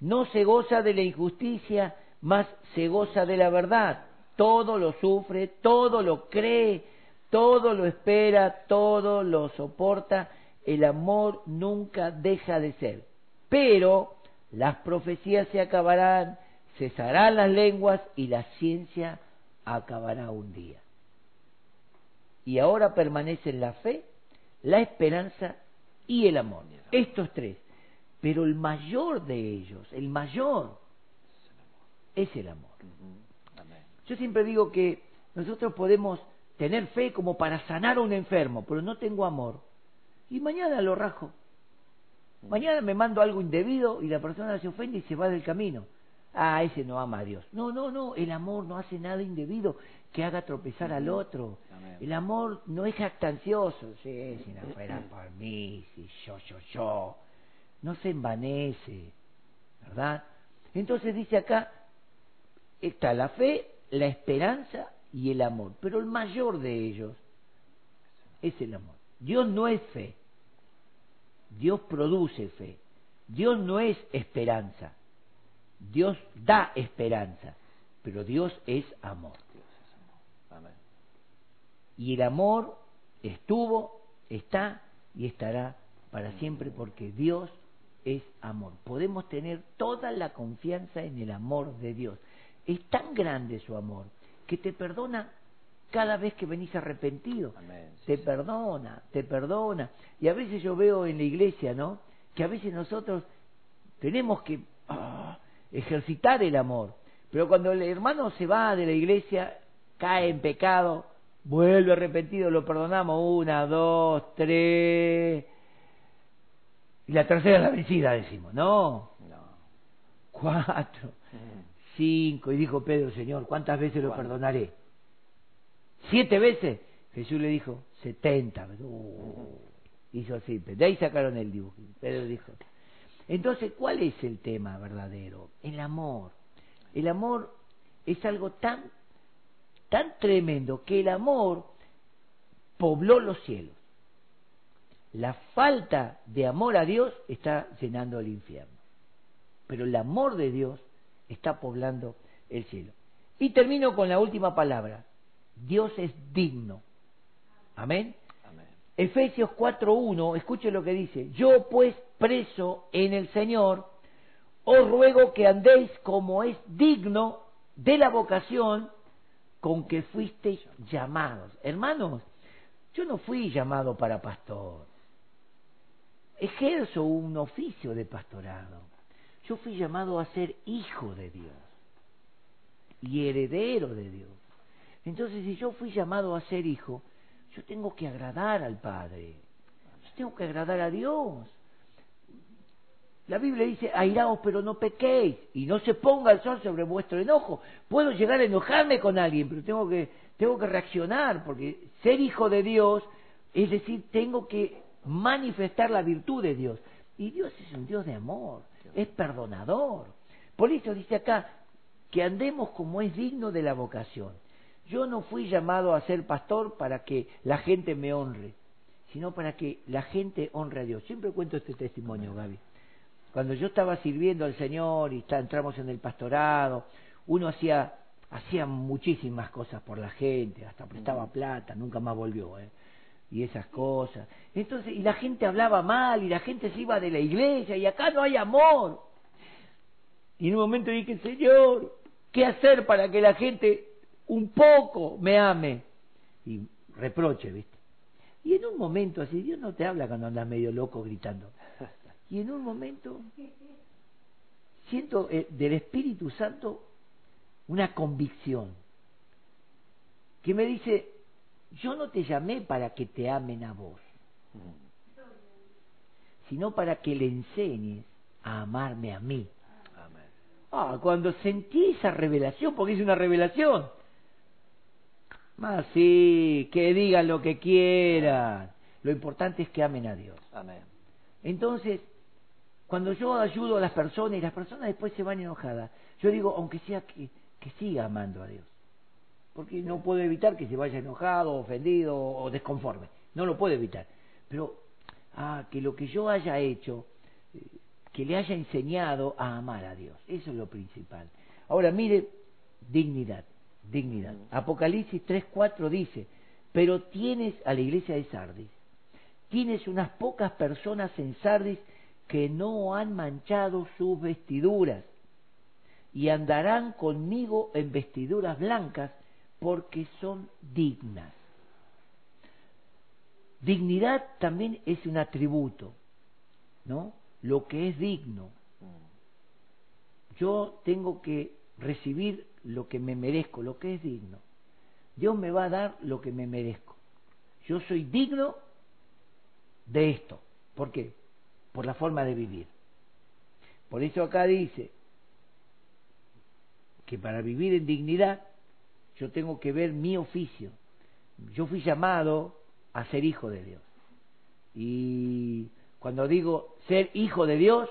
no se goza de la injusticia, más se goza de la verdad. Todo lo sufre, todo lo cree, todo lo espera, todo lo soporta. El amor nunca deja de ser. Pero las profecías se acabarán, cesarán las lenguas y la ciencia acabará un día. Y ahora permanecen la fe, la esperanza y el amor. Estos tres. Pero el mayor de ellos, el mayor, es el amor. Yo siempre digo que nosotros podemos tener fe como para sanar a un enfermo, pero no tengo amor. Y mañana lo rajo. Mañana me mando algo indebido y la persona se ofende y se va del camino. Ah, ese no ama a Dios. No, no, no, el amor no hace nada indebido que haga tropezar al otro. El amor no es jactancioso. Sí, si no fuera por mí, si yo, yo, yo. No se envanece, ¿verdad? Entonces dice acá, está la fe, la esperanza y el amor. Pero el mayor de ellos es el amor. Dios no es fe. Dios produce fe. Dios no es esperanza. Dios da esperanza. Pero Dios es amor. Y el amor estuvo, está y estará para siempre porque Dios es amor. Podemos tener toda la confianza en el amor de Dios. Es tan grande su amor que te perdona cada vez que venís arrepentido. te perdona, te perdona. Y a veces yo veo en la iglesia, ¿no? Que a veces nosotros tenemos que ah, ejercitar el amor. Pero cuando el hermano se va de la iglesia, cae en pecado, vuelve arrepentido, lo perdonamos una, dos, tres. Y la tercera es la vencida, decimos. No. no. Cuatro. Mm cinco. Y dijo Pedro, Señor, ¿cuántas veces lo perdonaré? ¿Siete veces? Jesús le dijo, setenta. Uh, hizo así. De ahí sacaron el dibujo. Pedro dijo. Entonces, ¿cuál es el tema verdadero? El amor. El amor es algo tan, tan tremendo que el amor pobló los cielos. La falta de amor a Dios está llenando el infierno. Pero el amor de Dios está poblando el cielo. Y termino con la última palabra. Dios es digno. Amén. Amén. Efesios 4.1, escuche lo que dice. Yo pues preso en el Señor, os ruego que andéis como es digno de la vocación con que fuisteis llamados. Hermanos, yo no fui llamado para pastor. Ejerzo un oficio de pastorado. Yo fui llamado a ser hijo de Dios y heredero de Dios. Entonces, si yo fui llamado a ser hijo, yo tengo que agradar al Padre. Yo tengo que agradar a Dios. La Biblia dice, airaos pero no pequéis y no se ponga el sol sobre vuestro enojo. Puedo llegar a enojarme con alguien, pero tengo que, tengo que reaccionar, porque ser hijo de Dios, es decir, tengo que manifestar la virtud de Dios. Y Dios es un Dios de amor es perdonador. Por eso dice acá que andemos como es digno de la vocación. Yo no fui llamado a ser pastor para que la gente me honre, sino para que la gente honre a Dios. Siempre cuento este testimonio, Gaby. Cuando yo estaba sirviendo al Señor y entramos en el pastorado, uno hacía, hacía muchísimas cosas por la gente, hasta prestaba plata, nunca más volvió. ¿eh? y esas cosas. Entonces, y la gente hablaba mal, y la gente se iba de la iglesia, y acá no hay amor. Y en un momento dije, Señor, ¿qué hacer para que la gente un poco me ame? Y reproche, ¿viste? Y en un momento así, Dios no te habla cuando andas medio loco gritando. Y en un momento siento eh, del Espíritu Santo una convicción que me dice, yo no te llamé para que te amen a vos, sino para que le enseñes a amarme a mí. Ah, cuando sentí esa revelación, porque es una revelación. Más sí, que digan lo que quieran. Lo importante es que amen a Dios. Amén. Entonces, cuando yo ayudo a las personas y las personas después se van enojadas, yo digo, aunque sea que, que siga amando a Dios porque no puedo evitar que se vaya enojado, ofendido o desconforme, no lo puedo evitar. Pero, ah, que lo que yo haya hecho, eh, que le haya enseñado a amar a Dios, eso es lo principal. Ahora, mire, dignidad, dignidad. Apocalipsis 3.4 dice, pero tienes a la iglesia de Sardis, tienes unas pocas personas en Sardis que no han manchado sus vestiduras y andarán conmigo en vestiduras blancas porque son dignas. Dignidad también es un atributo, ¿no? Lo que es digno. Yo tengo que recibir lo que me merezco, lo que es digno. Dios me va a dar lo que me merezco. Yo soy digno de esto. ¿Por qué? Por la forma de vivir. Por eso acá dice que para vivir en dignidad yo tengo que ver mi oficio. Yo fui llamado a ser hijo de Dios. Y cuando digo ser hijo de Dios,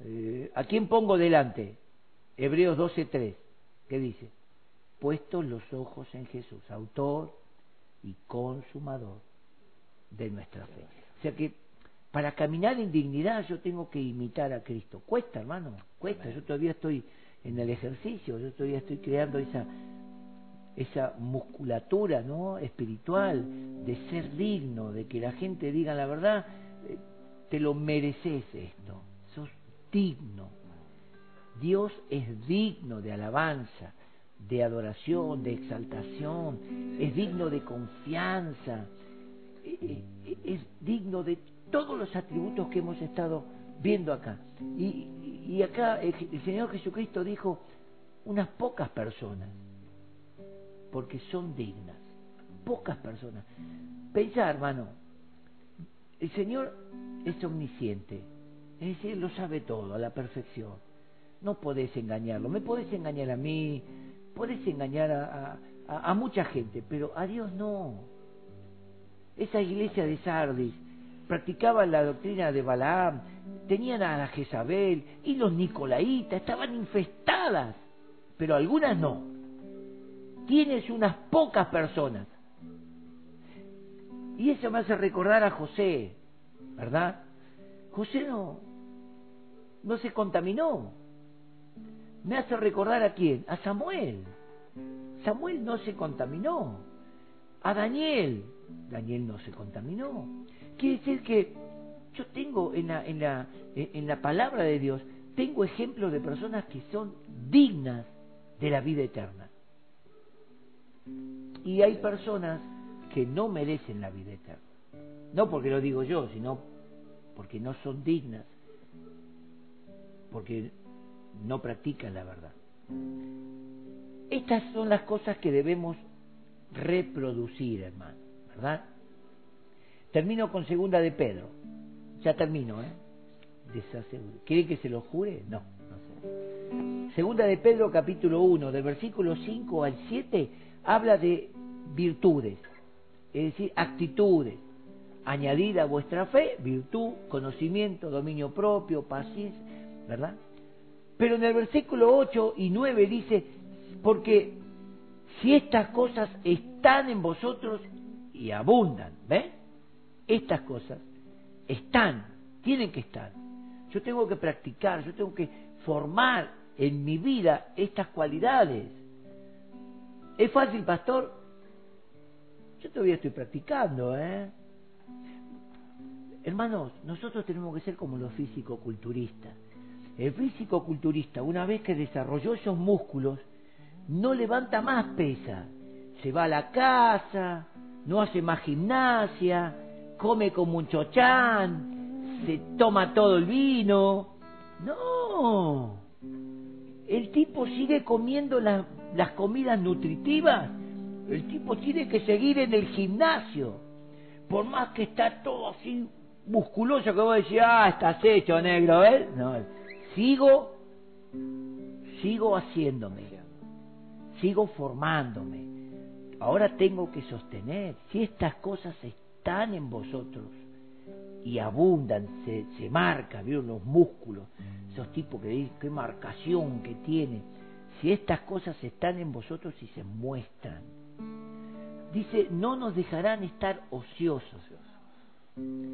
eh, ¿a quién pongo delante? Hebreos 12.3, ¿qué dice? Puestos los ojos en Jesús, autor y consumador de nuestra fe. O sea que para caminar en dignidad yo tengo que imitar a Cristo. Cuesta, hermano, cuesta. Yo todavía estoy en el ejercicio, yo todavía estoy creando esa esa musculatura no espiritual de ser digno de que la gente diga la verdad eh, te lo mereces esto sos digno Dios es digno de alabanza de adoración de exaltación es digno de confianza e, e, es digno de todos los atributos que hemos estado viendo acá y, y acá el Señor Jesucristo dijo unas pocas personas porque son dignas. Pocas personas. Pensá, hermano, el Señor es omnisciente, es decir, lo sabe todo, a la perfección. No podés engañarlo, me podés engañar a mí, podés engañar a, a, mucha gente, pero a Dios no. Esa iglesia de Sardis practicaba la doctrina de Balaam, tenían a la Jezabel y los Nicolaitas, estaban infestadas, pero algunas no tienes unas pocas personas. Y eso me hace recordar a José, ¿verdad? José no, no se contaminó. Me hace recordar a quién? A Samuel. Samuel no se contaminó. A Daniel. Daniel no se contaminó. Quiere decir que yo tengo en la, en la, en la palabra de Dios, tengo ejemplos de personas que son dignas de la vida eterna. Y hay personas que no merecen la vida eterna. No porque lo digo yo, sino porque no son dignas, porque no practican la verdad. Estas son las cosas que debemos reproducir, hermano, ¿verdad? Termino con segunda de Pedro. Ya termino, ¿eh? ¿Quieren que se lo jure? No, no sé. Segunda de Pedro, capítulo 1, del versículo 5 al 7, habla de virtudes, es decir, actitudes. Añadida a vuestra fe, virtud, conocimiento, dominio propio, paciencia, ¿verdad? Pero en el versículo 8 y 9 dice, porque si estas cosas están en vosotros y abundan, ¿ves? Estas cosas están, tienen que estar. Yo tengo que practicar, yo tengo que formar en mi vida estas cualidades. ¿Es fácil, pastor? Yo todavía estoy practicando, ¿eh? Hermanos, nosotros tenemos que ser como los físico-culturistas. El físico-culturista, una vez que desarrolló esos músculos, no levanta más pesa. Se va a la casa, no hace más gimnasia, come como un chochán, se toma todo el vino. No. El tipo sigue comiendo las las comidas nutritivas, el tipo tiene que seguir en el gimnasio. Por más que está todo así musculoso, que vos decís, ah, estás hecho negro, ¿eh? No, sigo, sigo haciéndome, sigo formándome. Ahora tengo que sostener, si estas cosas están en vosotros y abundan, se, se marca, vieron los músculos, esos tipos que dicen, qué marcación que tiene si estas cosas están en vosotros y se muestran. Dice, no nos dejarán estar ociosos.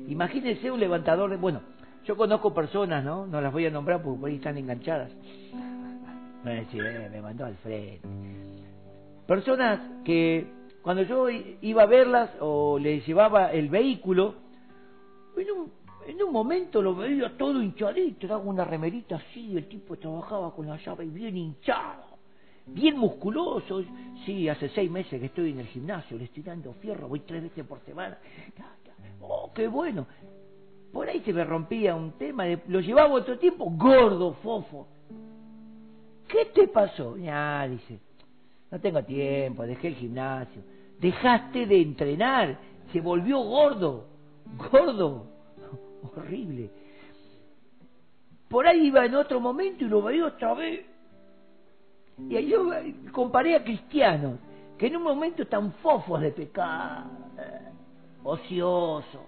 Imagínense un levantador de... Bueno, yo conozco personas, ¿no? No las voy a nombrar porque por ahí están enganchadas. Me decir, eh, me mandó al frente. Personas que cuando yo iba a verlas o les llevaba el vehículo, en un, en un momento lo veía todo hinchadito, daba una remerita así, el tipo trabajaba con la llave bien hinchado. bien musculoso. Sí, hace seis meses que estoy en el gimnasio, le estoy dando fierro, voy tres veces por semana. Oh, qué bueno. Por ahí se me rompía un tema, lo llevaba otro tiempo, gordo, fofo. ¿Qué te pasó? Ya, dice, no tengo tiempo, dejé el gimnasio. Dejaste de entrenar, se volvió gordo, gordo, horrible. Por ahí iba en otro momento y lo veía otra vez. Y ahí yo comparé a cristianos que en un momento están fofos de pecado, ociosos,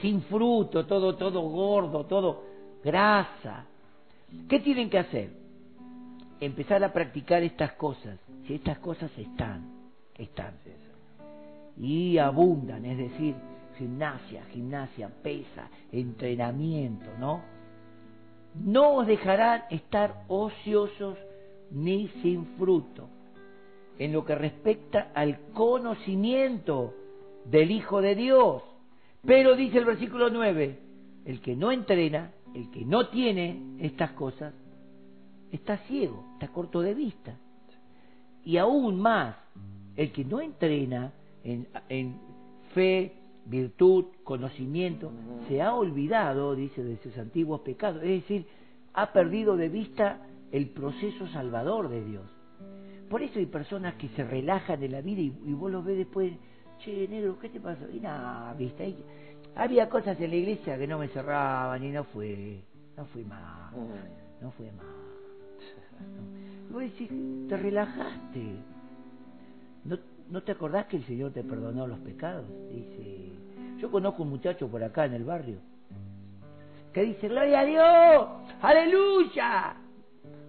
sin fruto, todo, todo gordo, todo grasa. ¿Qué tienen que hacer? Empezar a practicar estas cosas. Si estas cosas están, están. Y abundan, es decir, gimnasia, gimnasia, pesa, entrenamiento, ¿no? No os dejarán estar ociosos ni sin fruto en lo que respecta al conocimiento del Hijo de Dios. Pero dice el versículo 9, el que no entrena, el que no tiene estas cosas, está ciego, está corto de vista. Y aún más, el que no entrena en, en fe, virtud, conocimiento, se ha olvidado, dice, de sus antiguos pecados. Es decir, ha perdido de vista el proceso salvador de Dios. Por eso hay personas que se relajan en la vida y, vos los ves después, che, negro, ¿qué te pasó? Y nada, viste, había cosas en la iglesia que no me cerraban y no fue, no fui más, no fue más. Vos decís, te relajaste. ¿No, ¿No te acordás que el Señor te perdonó los pecados? Dice, yo conozco un muchacho por acá en el barrio que dice, gloria a Dios, aleluya,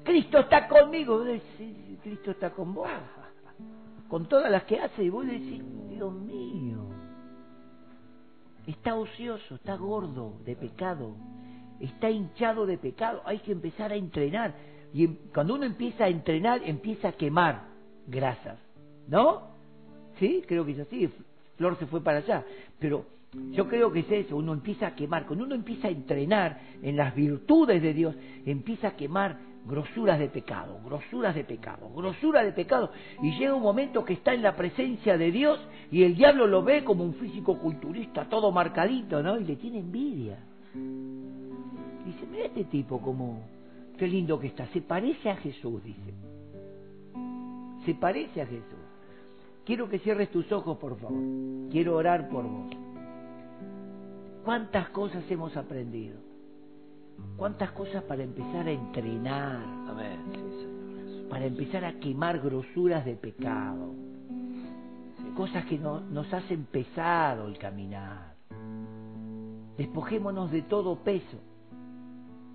Cristo está conmigo. Cristo está con vos, con todas las que hace, y vos decís, Dios mío, está ocioso, está gordo de pecado, está hinchado de pecado, hay que empezar a entrenar. Y em, cuando uno empieza a entrenar, empieza a quemar grasas, ¿no? Sí, creo que es así. Flor se fue para allá, pero yo creo que es eso, uno empieza a quemar, cuando uno empieza a entrenar en las virtudes de Dios, empieza a quemar grosuras de pecado, grosuras de pecado, grosuras de pecado, y llega un momento que está en la presencia de Dios y el diablo lo ve como un físico culturista, todo marcadito, ¿no? Y le tiene envidia. Dice, mira este tipo como, qué lindo que está, se parece a Jesús, dice. Se parece a Jesús. Quiero que cierres tus ojos, por favor. Quiero orar por vos. ¿Cuántas cosas hemos aprendido? ¿Cuántas cosas para empezar a entrenar? Para empezar a quemar grosuras de pecado. Cosas que nos hacen pesado el caminar. Despojémonos de todo peso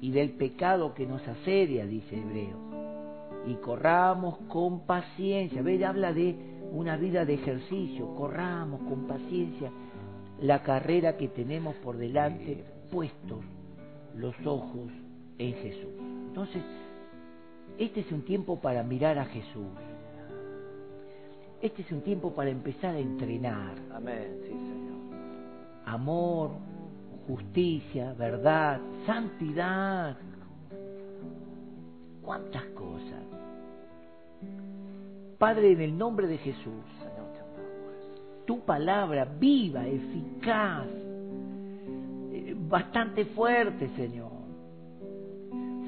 y del pecado que nos asedia, dice Hebreos. Y corramos con paciencia. Ve, habla de una vida de ejercicio. Corramos con paciencia la carrera que tenemos por delante, puestos los ojos en Jesús. Entonces, este es un tiempo para mirar a Jesús. Este es un tiempo para empezar a entrenar. Amén, sí, Señor. Amor, justicia, verdad, santidad. ¿Cuántas cosas? Padre, en el nombre de Jesús, tu palabra viva, eficaz, bastante fuerte, Señor.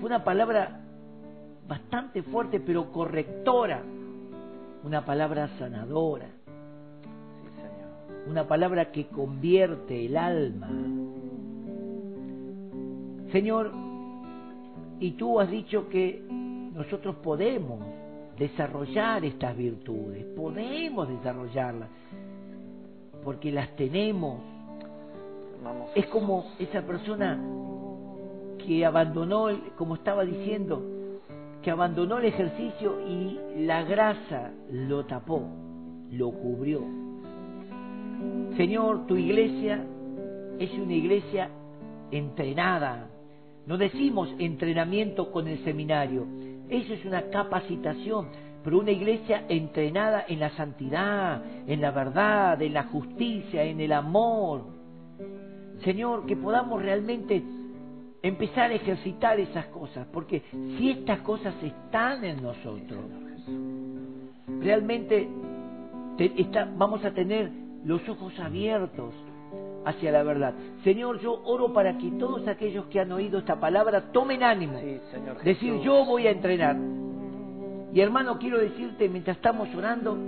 Fue una palabra bastante fuerte, pero correctora. Una palabra sanadora. Una palabra que convierte el alma. Señor, y tú has dicho que nosotros podemos desarrollar estas virtudes, podemos desarrollarlas, porque las tenemos es como esa persona que abandonó, como estaba diciendo, que abandonó el ejercicio y la grasa lo tapó, lo cubrió. Señor, tu iglesia es una iglesia entrenada. No decimos entrenamiento con el seminario, eso es una capacitación, pero una iglesia entrenada en la santidad, en la verdad, en la justicia, en el amor, Señor, que podamos realmente empezar a ejercitar esas cosas, porque si estas cosas están en nosotros, realmente vamos a tener los ojos abiertos hacia la verdad. Señor, yo oro para que todos aquellos que han oído esta palabra tomen ánimo. decir, yo voy a entrenar. Y hermano, quiero decirte, mientras estamos orando,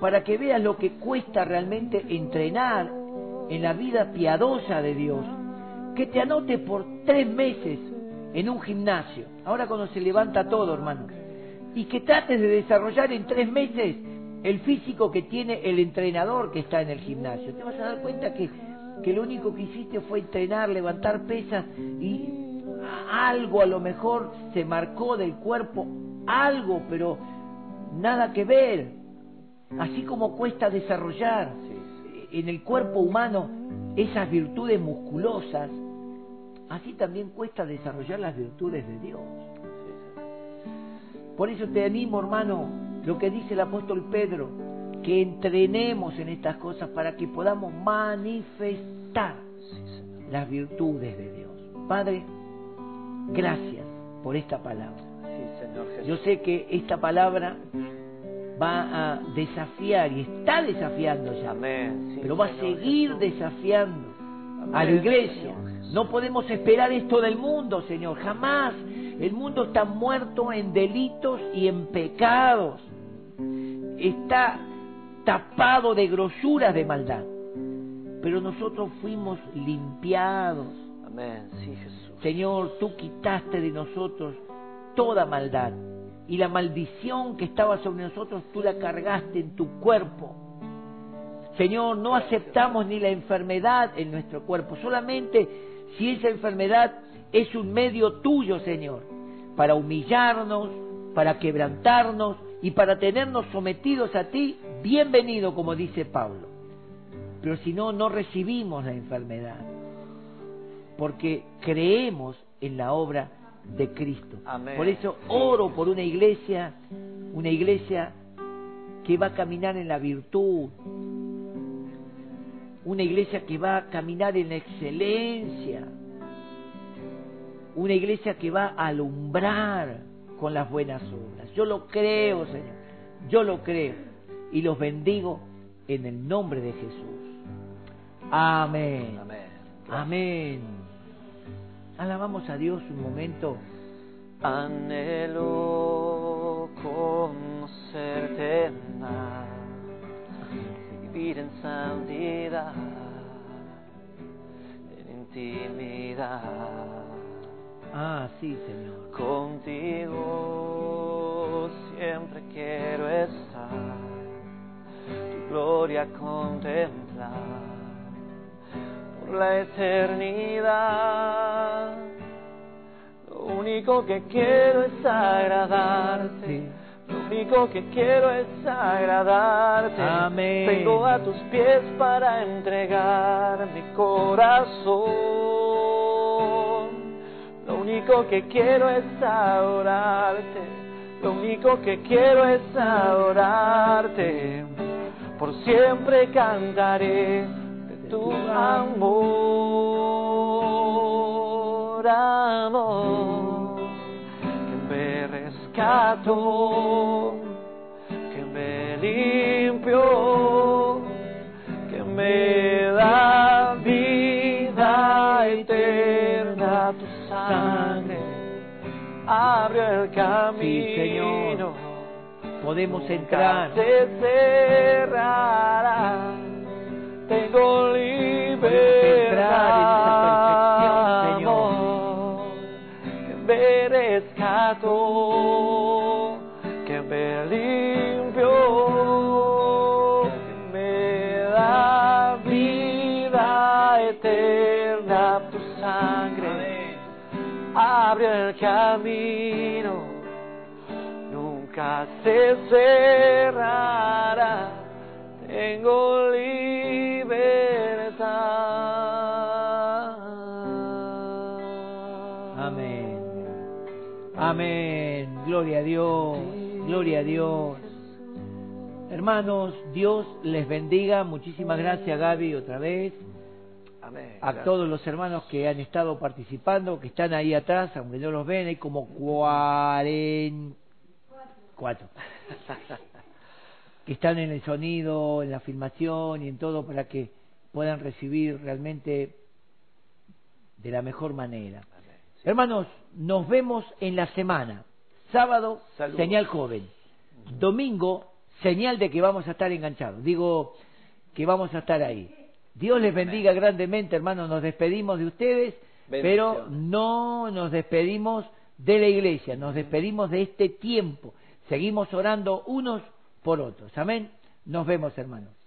para que veas lo que cuesta realmente entrenar en la vida piadosa de Dios, que te anote por tres meses en un gimnasio, ahora cuando se levanta todo, hermano, y que trates de desarrollar en tres meses el físico que tiene el entrenador que está en el gimnasio. Te vas a dar cuenta que, que lo único que hiciste fue entrenar, levantar pesas y algo a lo mejor se marcó del cuerpo, algo, pero nada que ver. Así como cuesta desarrollar en el cuerpo humano esas virtudes musculosas, así también cuesta desarrollar las virtudes de Dios. Por eso te animo, hermano, lo que dice el apóstol Pedro, que entrenemos en estas cosas para que podamos manifestar las virtudes de Dios. Padre, gracias por esta palabra. Yo sé que esta palabra va a desafiar y está desafiando ya, pero va a seguir desafiando a la iglesia. No podemos esperar esto del mundo, Señor, jamás. El mundo está muerto en delitos y en pecados. Está tapado de grosuras de maldad. Pero nosotros fuimos limpiados. Amén, sí, Jesús. Señor, tú quitaste de nosotros toda maldad y la maldición que estaba sobre nosotros tú la cargaste en tu cuerpo. Señor, no aceptamos ni la enfermedad en nuestro cuerpo, solamente si esa enfermedad es un medio tuyo, Señor, para humillarnos, para quebrantarnos y para tenernos sometidos a ti, bienvenido, como dice Pablo. Pero si no, no recibimos la enfermedad, porque creemos en la obra de Cristo. Por eso oro por una iglesia, una iglesia que va a caminar en la virtud, una iglesia que va a caminar en la excelencia, una iglesia que va a alumbrar con las buenas obras. Yo lo creo, Señor, yo lo creo y los bendigo en el nombre de Jesús. Amén. Amén. Amén. Alabamos a Dios un momento. Anhelo conocerte más, vivir en santidad, en intimidad. Ah, sí, Señor. Contigo siempre quiero estar, tu gloria contemplar la eternidad. Lo único que quiero es agradarte. Lo único que quiero es agradarte. Amén. Vengo a tus pies para entregar mi corazón. Lo único que quiero es adorarte. Lo único que quiero es adorarte. Por siempre cantaré tu amor, amor, que me rescató, que me limpió, que me da vida eterna, tu sangre abre el camino. Podemos entrar. Se cerrará tengo libertad, Señor, que me rescató, que me limpió, que me da vida eterna, tu sangre abre el camino, nunca se cerrará tengo libertad. Amén. Amén. Gloria a Dios. Gloria a Dios. Hermanos, Dios les bendiga. Muchísimas gracias, Gaby, otra vez. Amén. a todos los hermanos que han estado participando, que están ahí atrás, aunque no los ven, hay como cuaren- cuatro que están en el sonido, en la filmación y en todo para que puedan recibir realmente de la mejor manera. Amén. Hermanos, nos vemos en la semana. Sábado, señal joven. Domingo, señal de que vamos a estar enganchados. Digo que vamos a estar ahí. Dios les bendiga grandemente, hermanos. Nos despedimos de ustedes, pero no nos despedimos de la iglesia, nos despedimos de este tiempo. Seguimos orando unos por otros. Amén. Nos vemos, hermanos.